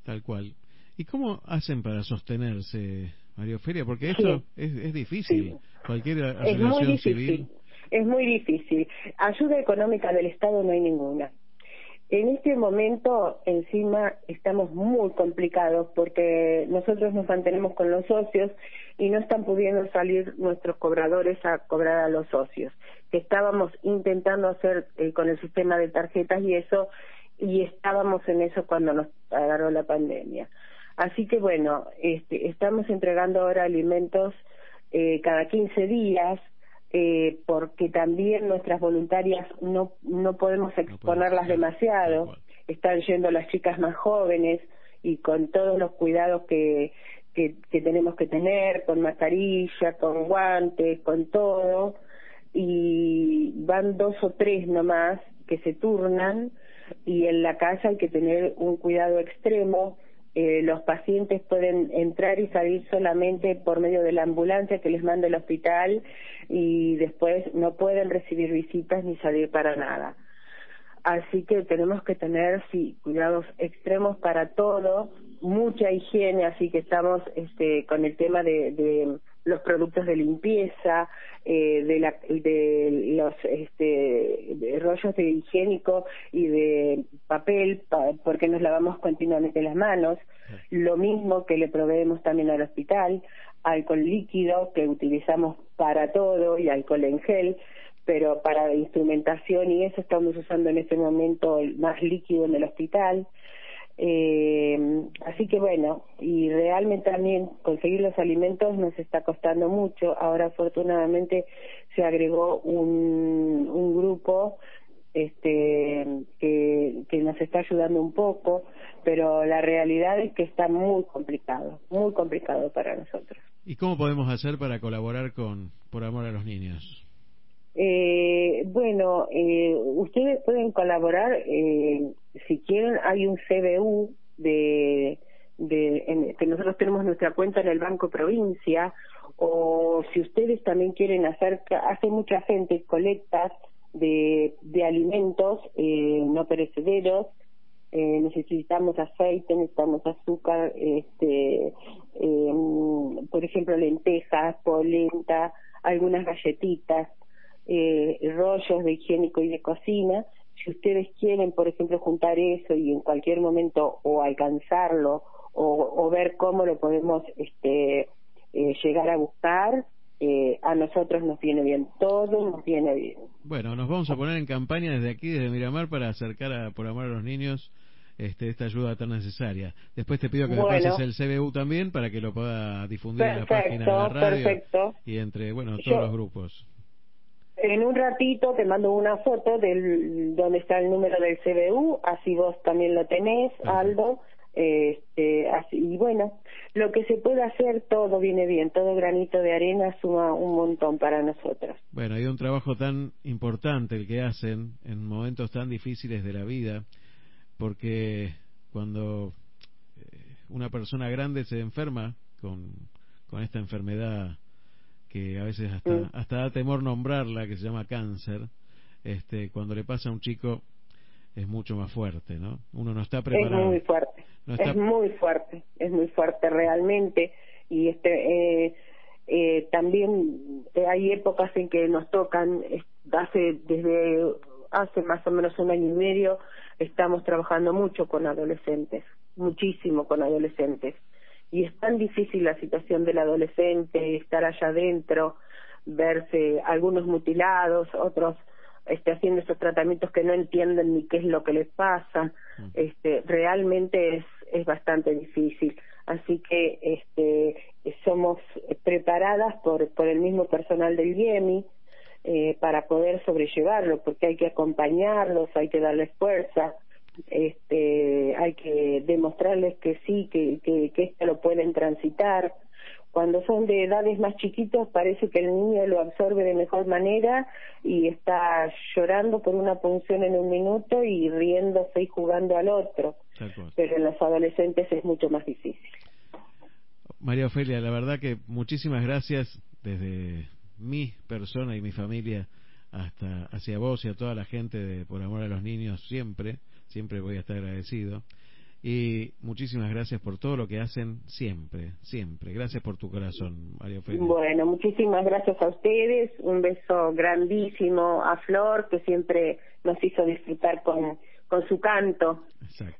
Tal cual. ¿Y cómo hacen para sostenerse, Mario Feria? Porque esto es, es, difícil. Cualquier asociación civil. Es muy difícil. Ayuda económica del Estado no hay ninguna. En este momento, encima, estamos muy complicados porque nosotros nos mantenemos con los socios y no están pudiendo salir nuestros cobradores a cobrar a los socios. Que estábamos intentando hacer eh, con el sistema de tarjetas y eso, y estábamos en eso cuando nos agarró la pandemia. Así que bueno, este, estamos entregando ahora alimentos eh, cada 15 días eh, porque también nuestras voluntarias no, no podemos exponerlas demasiado, están yendo las chicas más jóvenes y con todos los cuidados que, que, que tenemos que tener, con mascarilla, con guantes, con todo, y van dos o tres nomás que se turnan y en la casa hay que tener un cuidado extremo eh, los pacientes pueden entrar y salir solamente por medio de la ambulancia que les manda el hospital y después no pueden recibir visitas ni salir para nada. Así que tenemos que tener sí, cuidados extremos para todo, mucha higiene, así que estamos este, con el tema de, de los productos de limpieza, eh, de, la, de los este, rollos de higiénico y de papel, porque nos lavamos continuamente las manos, lo mismo que le proveemos también al hospital, alcohol líquido que utilizamos para todo y alcohol en gel, pero para instrumentación y eso estamos usando en este momento el más líquido en el hospital Eh, así que bueno, y realmente también conseguir los alimentos nos está costando mucho. Ahora afortunadamente se agregó un, un grupo este que, que nos está ayudando un poco, pero la realidad es que está muy complicado, muy complicado para nosotros. ¿Y cómo podemos hacer para colaborar con Por Amor a los Niños? Eh, bueno, eh, ustedes pueden colaborar, eh, si quieren, hay un CBU de, de que nosotros tenemos nuestra cuenta en el Banco Provincia, o si ustedes también quieren hacer, hace mucha gente colectas de, de alimentos eh, no perecederos, eh, necesitamos aceite, necesitamos azúcar, este, eh, por ejemplo, lentejas, polenta, algunas galletitas, eh, rollos de higiénico y de cocina. Si ustedes quieren, por ejemplo, juntar eso y en cualquier momento o alcanzarlo o, o ver cómo lo podemos este, eh, llegar a buscar, eh, a nosotros nos viene bien, todo nos viene bien. Bueno, nos vamos a poner en campaña desde aquí, desde Miramar, para acercar a, por amor a los niños este, esta ayuda tan necesaria. Después te pido que Bueno. me pases el CBU también para que lo pueda difundir en la página de la radio perfecto. y entre, bueno, todos Yo- los grupos. En un ratito te mando una foto del donde está el número del CBU, así vos también lo tenés, Aldo. Este, así, y bueno, lo que se puede hacer, todo viene bien, todo granito de arena suma un montón para nosotros. Bueno, hay un trabajo tan importante el que hacen en momentos tan difíciles de la vida, porque cuando eh, una persona grande se enferma con, con esta enfermedad que a veces hasta, hasta da temor nombrarla, que se llama cáncer, este, cuando le pasa a un chico es mucho más fuerte, ¿no? Uno no está Es preparado. muy fuerte, No está- es muy fuerte, es muy fuerte realmente. Y este eh, eh, también eh, hay épocas en que nos tocan, es- hace desde hace más o menos un año y medio estamos trabajando mucho con adolescentes, muchísimo con adolescentes. Y es tan difícil la situación del adolescente, estar allá adentro, verse algunos mutilados, otros este, haciendo esos tratamientos que no entienden ni qué es lo que les pasa. Este, realmente es, es bastante difícil. Así que este, somos preparadas por, por el mismo personal del IEMI eh, para poder sobrellevarlo, porque hay que acompañarlos, hay que darles fuerza, este, hay que demostrarles que sí, que, que, que esto lo pueden transitar. Cuando son de edades más chiquitos parece que el niño lo absorbe de mejor manera y está llorando por una punción en un minuto y riéndose y jugando al otro. Pero en los adolescentes es mucho más difícil. María Ofelia, la verdad que muchísimas gracias desde mi persona y mi familia hasta hacia vos y a toda la gente de Por Amor a los Niños siempre, siempre voy a estar agradecido. Y muchísimas gracias por todo lo que hacen siempre, siempre. Gracias por tu corazón, María Ofelia. Bueno, muchísimas gracias a ustedes. Un beso grandísimo a Flor, que siempre nos hizo disfrutar con, con su canto.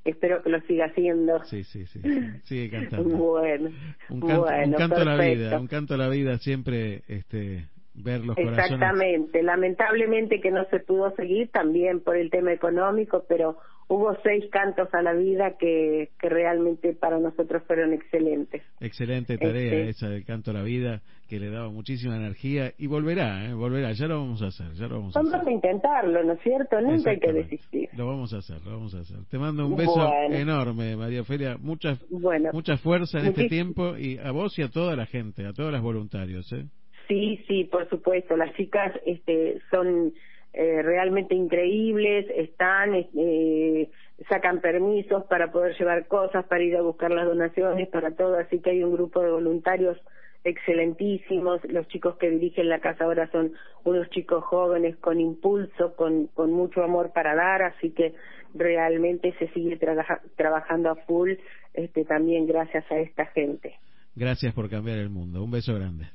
Espero que lo siga haciendo. Sí, sí, sí. sí. <laughs> Sigue cantando. Bueno, Un canto, bueno, un canto a la vida, un canto a la vida siempre este, ver los corazones. Exactamente. Lamentablemente que no se pudo seguir también por el tema económico, pero hubo seis cantos a la vida que, que realmente para nosotros fueron excelentes. Excelente tarea Este- esa del canto a la vida, que le daba muchísima energía y volverá, ¿eh? volverá, ya lo vamos a hacer, ya lo vamos a hacer. A intentarlo, ¿no es cierto? Nunca hay que desistir. Lo vamos a hacer, lo vamos a hacer. Te mando un beso Bueno. enorme, María Ofelia, mucha, Bueno, mucha fuerza en este tiempo y a vos y a toda la gente, a todos los voluntarios. ¿eh? Sí, sí, por supuesto. Las chicas este, son eh, realmente increíbles, están, eh, sacan permisos para poder llevar cosas, para ir a buscar las donaciones, para todo. Así que hay un grupo de voluntarios excelentísimos. Los chicos que dirigen la casa ahora son unos chicos jóvenes con impulso, con, mucho amor para dar. Así que realmente se sigue trabaja- trabajando a full este, también gracias a esta gente. Gracias por cambiar el mundo. Un beso grande.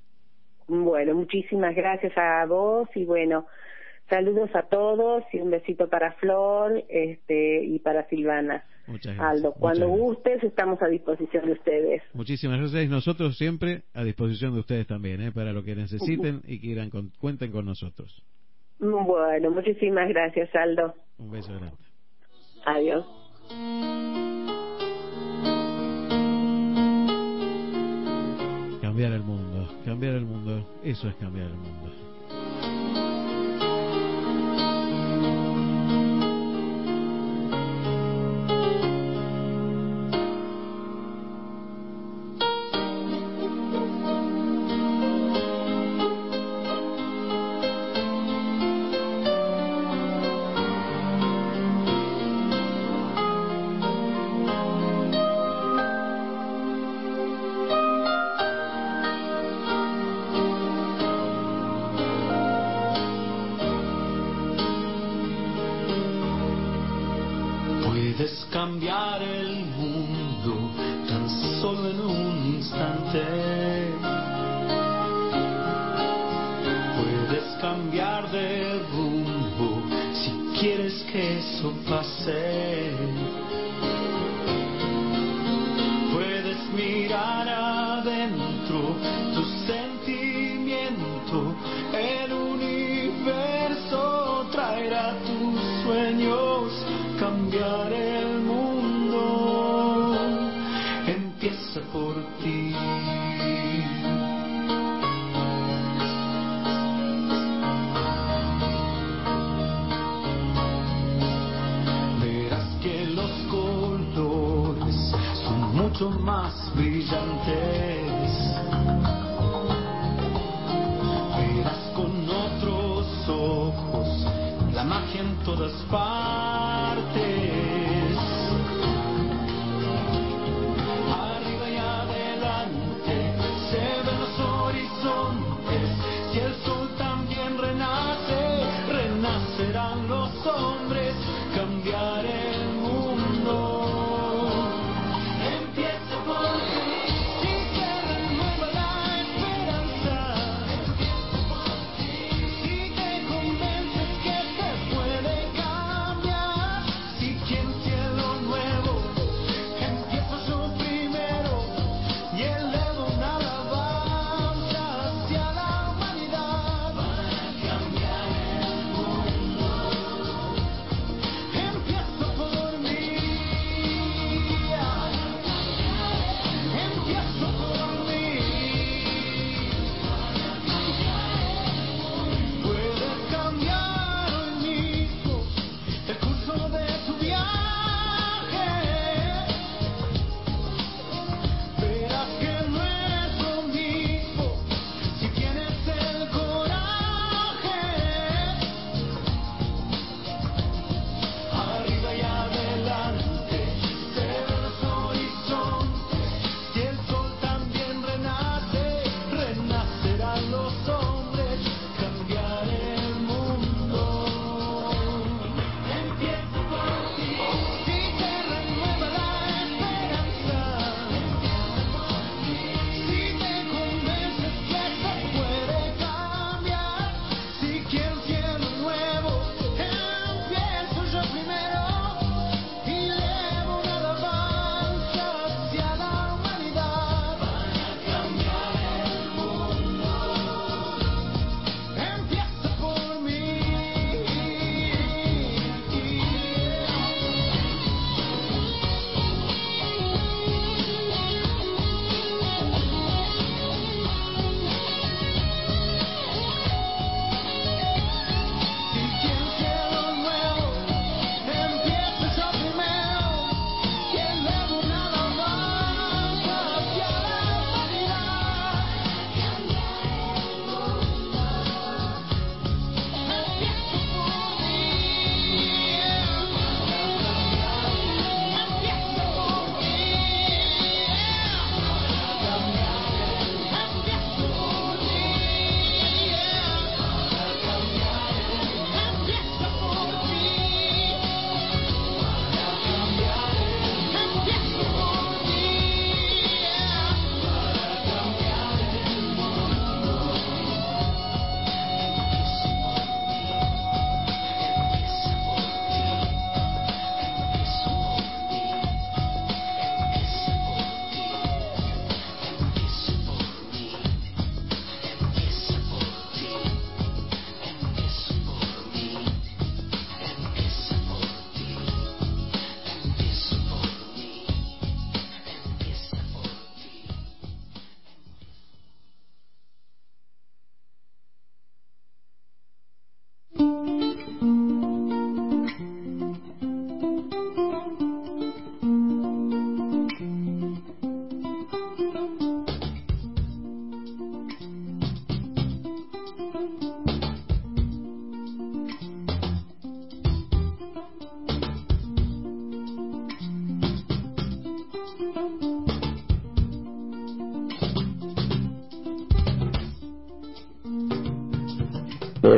Bueno, muchísimas gracias a vos y bueno, saludos a todos y un besito para Flor este, y para Silvana. Muchas gracias. Aldo, cuando gracias. gustes estamos a disposición de ustedes. Muchísimas gracias. Nosotros siempre a disposición de ustedes también, ¿eh? para lo que necesiten y quieran cuenten con nosotros. Bueno, muchísimas gracias, Aldo. Un beso grande. Adiós. Cambiar el mundo cambiar el mundo, eso es cambiar el mundo.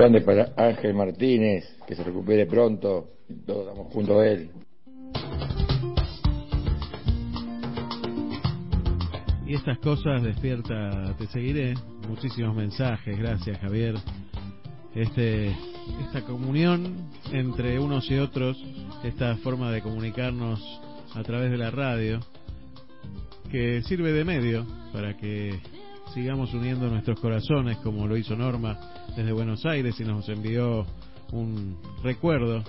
Grande para Ángel Martínez, que se recupere pronto, todos estamos junto a él. Y estas cosas despierta, te seguiré. Muchísimos mensajes, gracias Javier. Este, esta comunión entre unos y otros, esta forma de comunicarnos a través de la radio, que sirve de medio para que sigamos uniendo nuestros corazones, como lo hizo Norma desde Buenos Aires y nos envió un recuerdo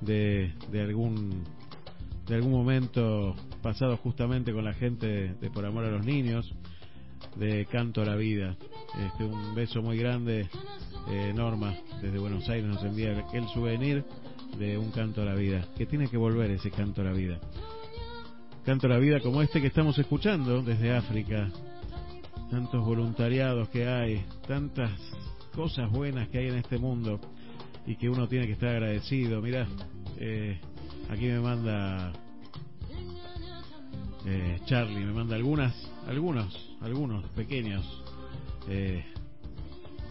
de, de algún de algún momento pasado justamente con la gente de, Por Amor a los Niños, de Canto a la Vida. Este, un beso muy grande, eh, Norma, desde Buenos Aires nos envía el, souvenir de un Canto a la Vida, que tiene que volver ese Canto a la Vida. Canto a la Vida como este que estamos escuchando desde África. Tantos voluntariados que hay, tantas cosas buenas que hay en este mundo y que uno tiene que estar agradecido. Mira, eh, aquí me manda eh, Charlie me manda algunas, algunos, algunos pequeños eh,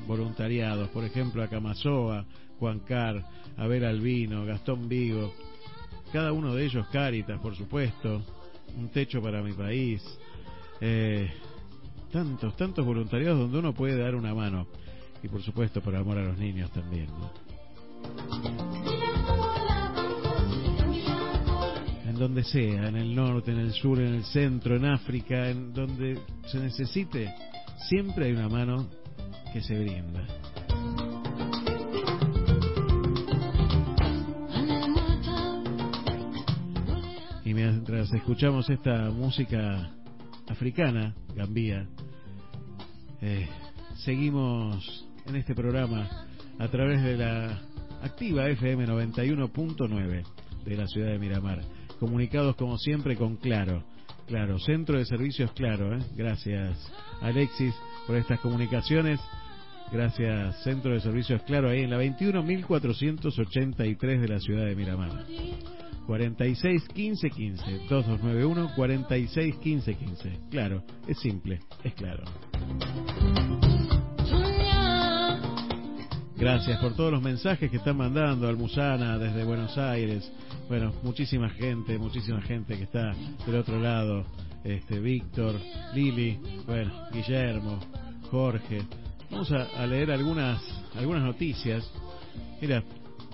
voluntariados, por ejemplo a Camasoa, Juan Car, Abel Albino, Gastón Vigo, cada uno de ellos Cáritas, por supuesto, un techo para mi país, eh, tantos, tantos voluntariados donde uno puede dar una mano y por supuesto por amor a los niños también. donde sea, en el norte, en el sur, en el centro, en África, en donde se necesite, siempre hay una mano que se brinda. Y mientras escuchamos esta música africana, Gambía, eh, seguimos en este programa a través de la activa FM 91.9 de la ciudad de Miramar comunicados como siempre con Claro. Claro, Centro de Servicios Claro. ¿eh? Gracias Alexis por estas comunicaciones. Gracias Centro de Servicios Claro ahí en la 21.483 de la ciudad de Miramar. 46 15 15 2291 46 15 15. Claro, es simple, es claro. Gracias por todos los mensajes que están mandando Almusana desde Buenos Aires. Bueno, muchísima gente, muchísima gente que está del otro lado. Este, Víctor, Lili, bueno, Guillermo, Jorge. Vamos a, leer algunas, algunas noticias. Mira,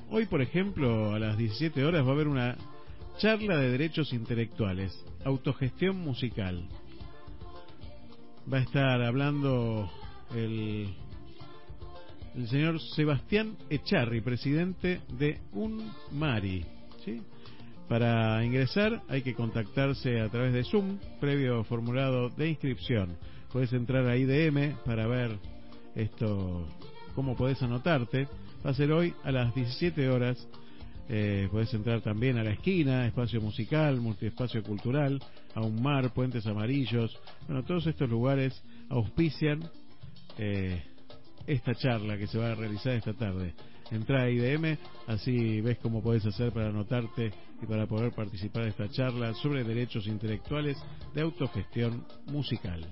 hoy por ejemplo a las 17 horas va a haber una charla de derechos intelectuales, autogestión musical. Va a estar hablando el señor Sebastián Echarri, presidente de UNMARI. ¿sí? Para ingresar hay que contactarse a través de Zoom, previo formulado de inscripción. Puedes entrar a IDM para ver esto, cómo puedes anotarte. Va a ser hoy a las 17 horas. Eh, puedes entrar también a la esquina, espacio musical, multiespacio cultural, a un mar, puentes amarillos. Bueno, todos estos lugares auspician eh, esta charla que se va a realizar esta tarde. Entra a IDM, así ves cómo puedes hacer para anotarte y para poder participar de esta charla sobre derechos intelectuales de autogestión musical.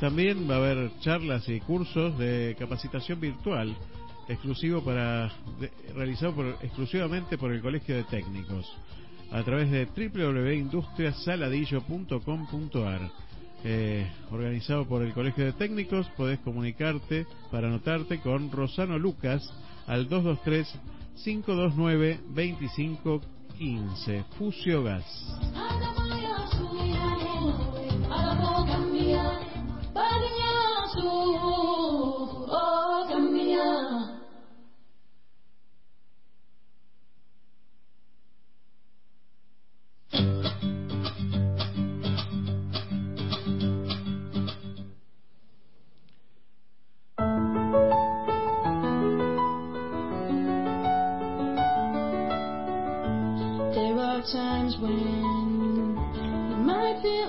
También va a haber charlas y cursos de capacitación virtual exclusivo para realizado por, exclusivamente por el Colegio de Técnicos a través de www.industriasaladillo.com.ar eh, organizado por el Colegio de Técnicos podés comunicarte para anotarte con Rosano Lucas al 223 529 2515 Fusio Oh, there are times when you might feel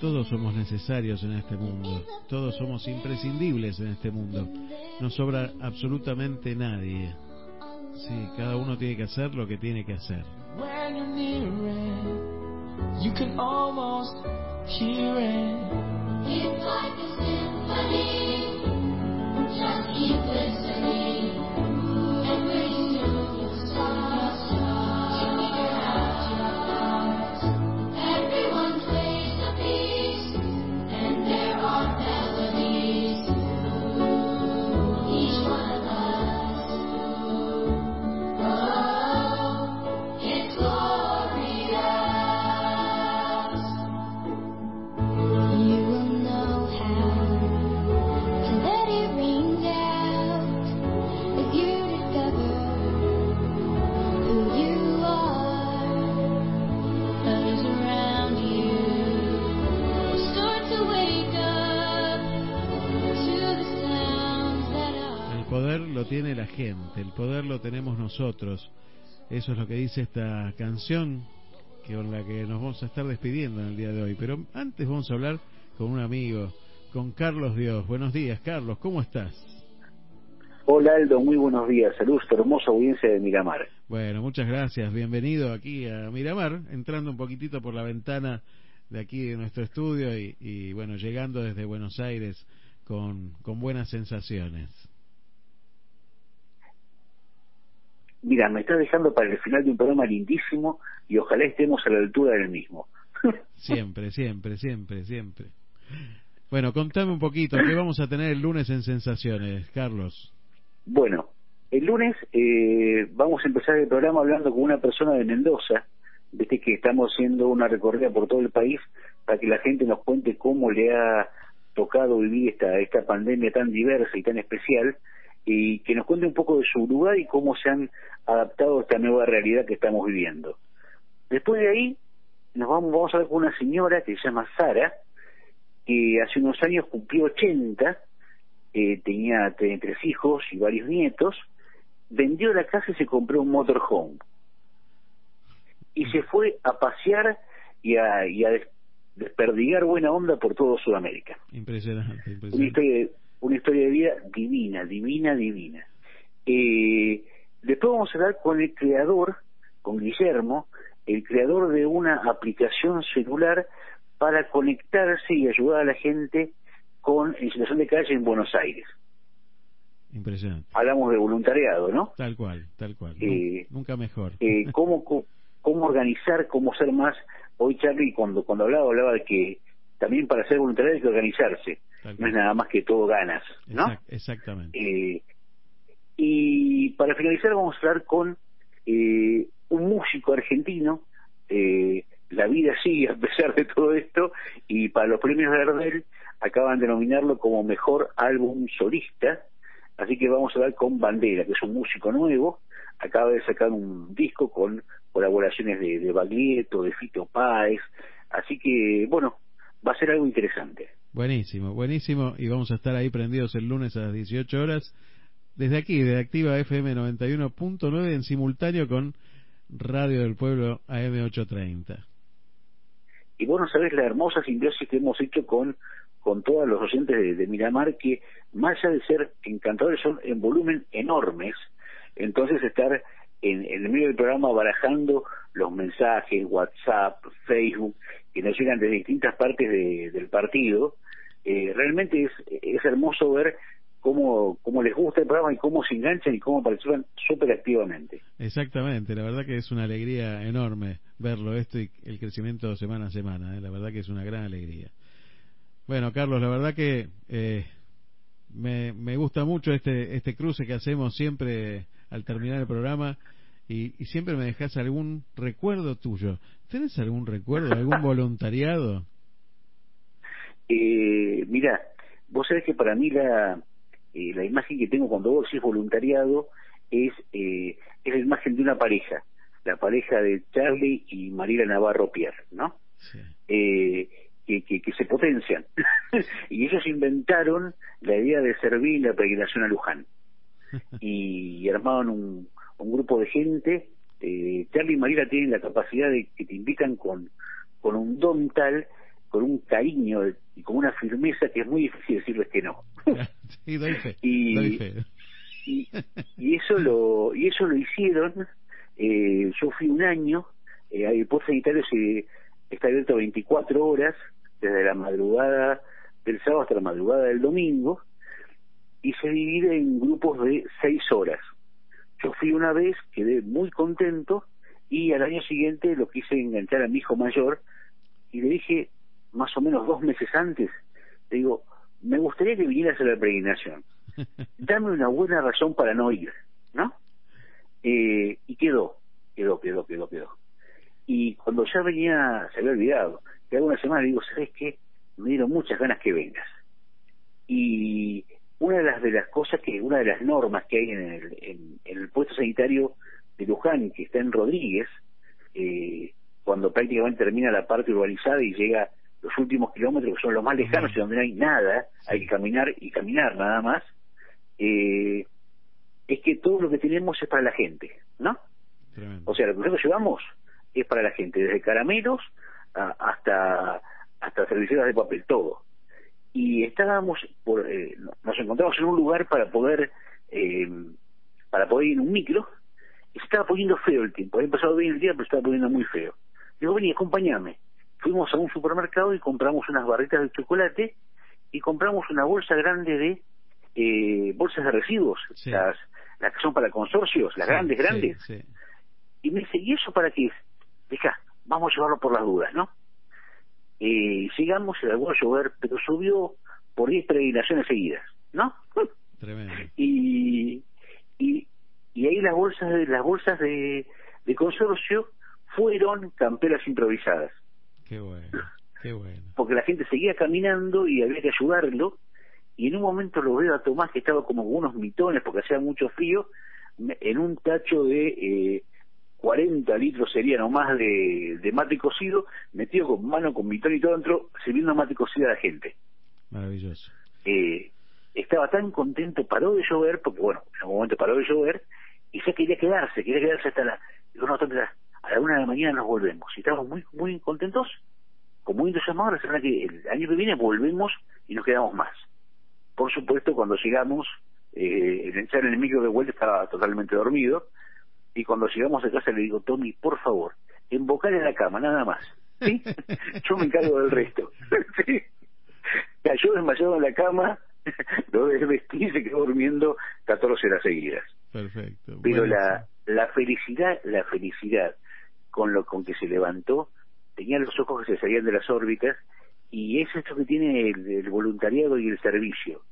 Todos somos necesarios en este mundo, todos somos imprescindibles en este mundo. No sobra absolutamente nadie. Sí, cada uno tiene que hacer lo que tiene que hacer. When you're near lo tenemos nosotros. Eso es lo que dice esta canción que con la que nos vamos a estar despidiendo en el día de hoy. Pero antes vamos a hablar con un amigo, con Carlos Dios. Buenos días, Carlos, ¿cómo estás? Hola Aldo, muy buenos días. Saludos, a hermosa audiencia de Miramar. Bueno, muchas gracias. Bienvenido aquí a Miramar, entrando un poquitito por la ventana de aquí de nuestro estudio y, y, bueno, llegando desde Buenos Aires con, con buenas sensaciones. Mira, me estás dejando para el final de un programa lindísimo y ojalá estemos a la altura del mismo. <laughs> Siempre, siempre, siempre, siempre. Bueno, contame un poquito, ¿qué vamos a tener el lunes en Sensaciones, Carlos? Bueno, el lunes eh, vamos a empezar el programa hablando con una persona de Mendoza, desde que estamos haciendo una recorrida por todo el país para que la gente nos cuente cómo le ha tocado vivir esta, esta pandemia tan diversa y tan especial y que nos cuente un poco de su lugar y cómo se han adaptado a esta nueva realidad que estamos viviendo. Después de ahí nos vamos, vamos a ver con una señora que se llama Sara, que hace unos años cumplió 80, eh, tenía tre- tres hijos y varios nietos, vendió la casa y se compró un motorhome. Y se fue a pasear y a, y a des- desperdigar buena onda por todo Sudamérica. Impresionante, Una impresionante. historia, de, una historia de vida divina, divina, divina. Eh, después vamos a hablar con el creador, con Guillermo, el creador de una aplicación celular para conectarse y ayudar a la gente con en situación de calle en Buenos Aires. Impresionante. Hablamos de voluntariado, ¿no? Tal cual, tal cual. Eh, Nu- Nunca mejor. eh, <laughs> cómo, cómo organizar, cómo ser más. Hoy Charlie cuando cuando hablaba hablaba de que también para ser voluntario hay que organizarse. Tal No es nada más que todo ganas, ¿no? Exact- exactamente. Eh, y para finalizar vamos a hablar con eh, un músico argentino. eh, la vida sigue a pesar de todo esto y para los premios Gardel acaban de nominarlo como mejor álbum solista. Así que vamos a hablar con Bandera, que es un músico nuevo. Acaba de sacar un disco con colaboraciones de, de Baglietto, de Fito Páez. Así que, bueno, va a ser algo interesante. Buenísimo, buenísimo. Y vamos a estar ahí prendidos el lunes a las 18 horas. Desde aquí, de Activa FM 91.9 en simultáneo con Radio del Pueblo AM 830. y vos no sabés la hermosa simbiosis que hemos hecho con con todos los docentes de, de Miramar que más allá de ser encantadores son en volumen enormes entonces estar en, el medio del programa barajando los mensajes WhatsApp Facebook que nos llegan de distintas partes de- del partido eh, realmente es, es hermoso ver cómo, cómo les gusta el programa y cómo se enganchan y cómo participan súper activamente Exactamente, la verdad que es una alegría enorme verlo esto y el crecimiento semana a semana, ¿eh? la verdad que es una gran alegría. Bueno, Carlos, la verdad que eh, me, me gusta mucho este, este cruce que hacemos siempre al terminar el programa y, y siempre me dejas algún recuerdo tuyo. ¿Tenés algún recuerdo, algún <laughs> voluntariado? Eh, mira, vos sabés que para mí la, eh, la imagen que tengo cuando vos decís voluntariado es, eh, es la imagen de una pareja, la pareja de Charlie y Mariela Navarro Pierre, ¿no? Eh, que, que, que se potencian. <laughs> y ellos inventaron la idea de servir la peregrinación a Luján. Y armaban un, un grupo de gente. Eh, Charlie y Marila tienen la capacidad de que te invitan con, con un don tal, con un cariño y con una firmeza que es muy difícil decirles que no. <laughs> Sí, doy fe, y, doy fe. y, y eso lo y eso lo hicieron eh, yo fui un año eh, el post sanitario se está abierto 24 horas desde la madrugada del sábado hasta la madrugada del domingo y se divide en grupos de seis horas yo fui una vez quedé muy contento y al año siguiente lo quise enganchar a mi hijo mayor y le dije más o menos dos meses antes le digo me gustaría que vinieras a la peregrinación <laughs> dame una buena razón para no ir, ¿no? Eh, y quedó, quedó, quedó, quedó, quedó. Y cuando ya venía, se había olvidado, que hago una semana, le digo, ¿sabes qué? Me dieron muchas ganas que vengas. Y una de las de las cosas que, una de las normas que hay en el, en, en el puesto sanitario de Luján, que está en Rodríguez, eh, cuando prácticamente termina la parte urbanizada y llega los últimos kilómetros que son los más lejanos y donde no hay nada, hay que caminar y caminar nada más, eh, es que todo lo que tenemos es para la gente, ¿no? O sea, lo que nosotros llevamos es para la gente, desde caramelos a- hasta hasta serviceras de papel, todo. Y estábamos, por, eh, nos encontramos en un lugar para poder eh, para poder ir en un micro y se estaba poniendo feo el tiempo. Había empezado bien el día, pero se estaba poniendo muy feo. Digo, vení, acompáñame. Fuimos a un supermercado y compramos unas barritas de chocolate y compramos una bolsa grande de eh, bolsas de residuos, las, las que son para consorcios, las Sí, grandes, grandes. sí. Y me dice, ¿y eso para qué es? Deja, vamos a llevarlo por las dudas, ¿no? Eh, llegamos, se a llover, pero subió por 10 peregrinaciones seguidas, ¿no? Tremendo. y, y, y ahí las bolsas de las bolsas de, de consorcio fueron camperas improvisadas Qué bueno, qué bueno. porque la gente seguía caminando y había que ayudarlo y en un momento lo veo a Tomás que estaba como con unos mitones porque hacía mucho frío en un tacho de eh, 40 litros serían o más de, de mate cocido metido con mano con mitón y todo dentro sirviendo mate cocido a la gente Maravilloso. eh, estaba tan contento, paró de llover, porque bueno, en algún momento paró de llover, y ya quería quedarse, quería quedarse hasta la, no, a la una de la mañana nos volvemos, y estábamos muy, muy contentos, con muy entusiasmados, la semana que el año que viene volvemos y nos quedamos más. Por supuesto, cuando llegamos, eh, el en el micro de vuelta estaba totalmente dormido, y cuando llegamos a casa le digo, Tommy, por favor, embocar en la cama, nada más. ¿Sí? <laughs> Yo me encargo del resto. <laughs> ¿Sí? Cayó desmayado en la cama, <laughs> lo desvestí y se quedó durmiendo 14 horas seguidas. Perfecto. Pero la, la felicidad, la felicidad con lo con que se levantó, tenía los ojos que se salían de las órbitas, y es esto que tiene el, el voluntariado y el servicio.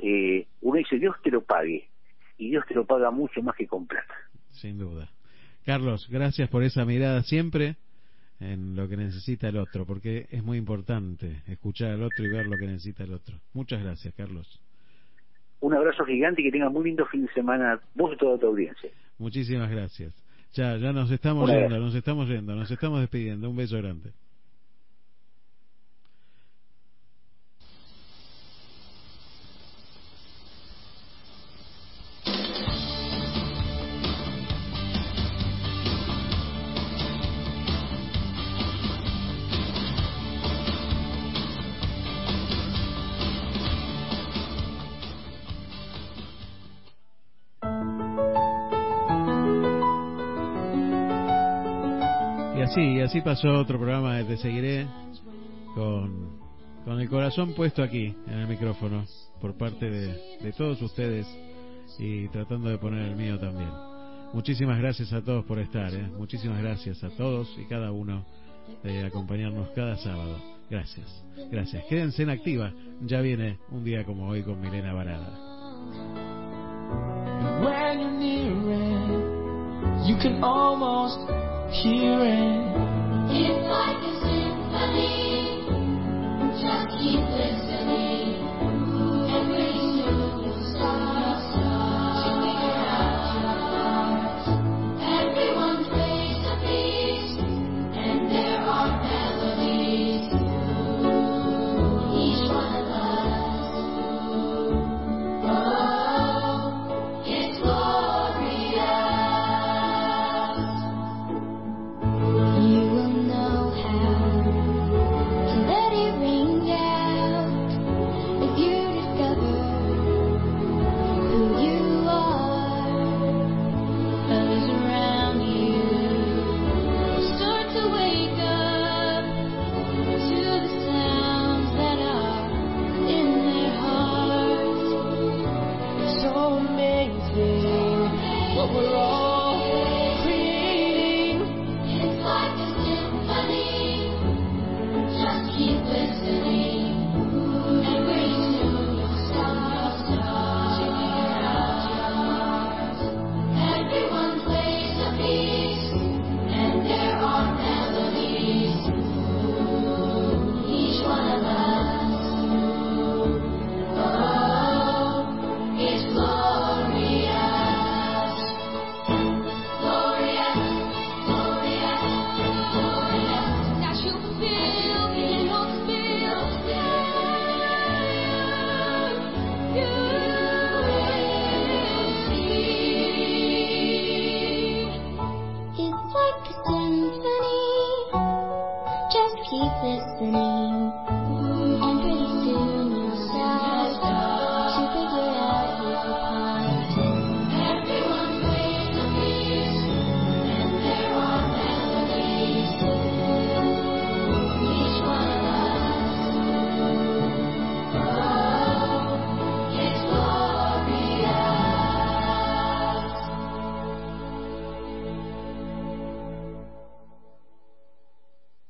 Eh, uno dice, Dios te lo pague, y Dios te lo paga mucho más que con plata. Sin duda. Carlos, gracias por esa mirada siempre en lo que necesita el otro, porque es muy importante escuchar al otro y ver lo que necesita el otro. Muchas gracias, Carlos. Un abrazo gigante y que tengas muy lindo fin de semana, vos y toda tu audiencia. Muchísimas gracias. Ya, ya nos estamos yendo, nos estamos yendo, nos estamos despidiendo. Un beso grande. Así, pasó otro programa de Te Seguiré con, con el corazón puesto aquí en el micrófono por parte de, de todos ustedes y tratando de poner el mío también. Muchísimas gracias a todos por estar, ¿eh? muchísimas gracias a todos y cada uno de acompañarnos cada sábado. Gracias, gracias. Quédense en activa, ya viene un día como hoy con Milena Varada. It's like a symphony. Just keep listening.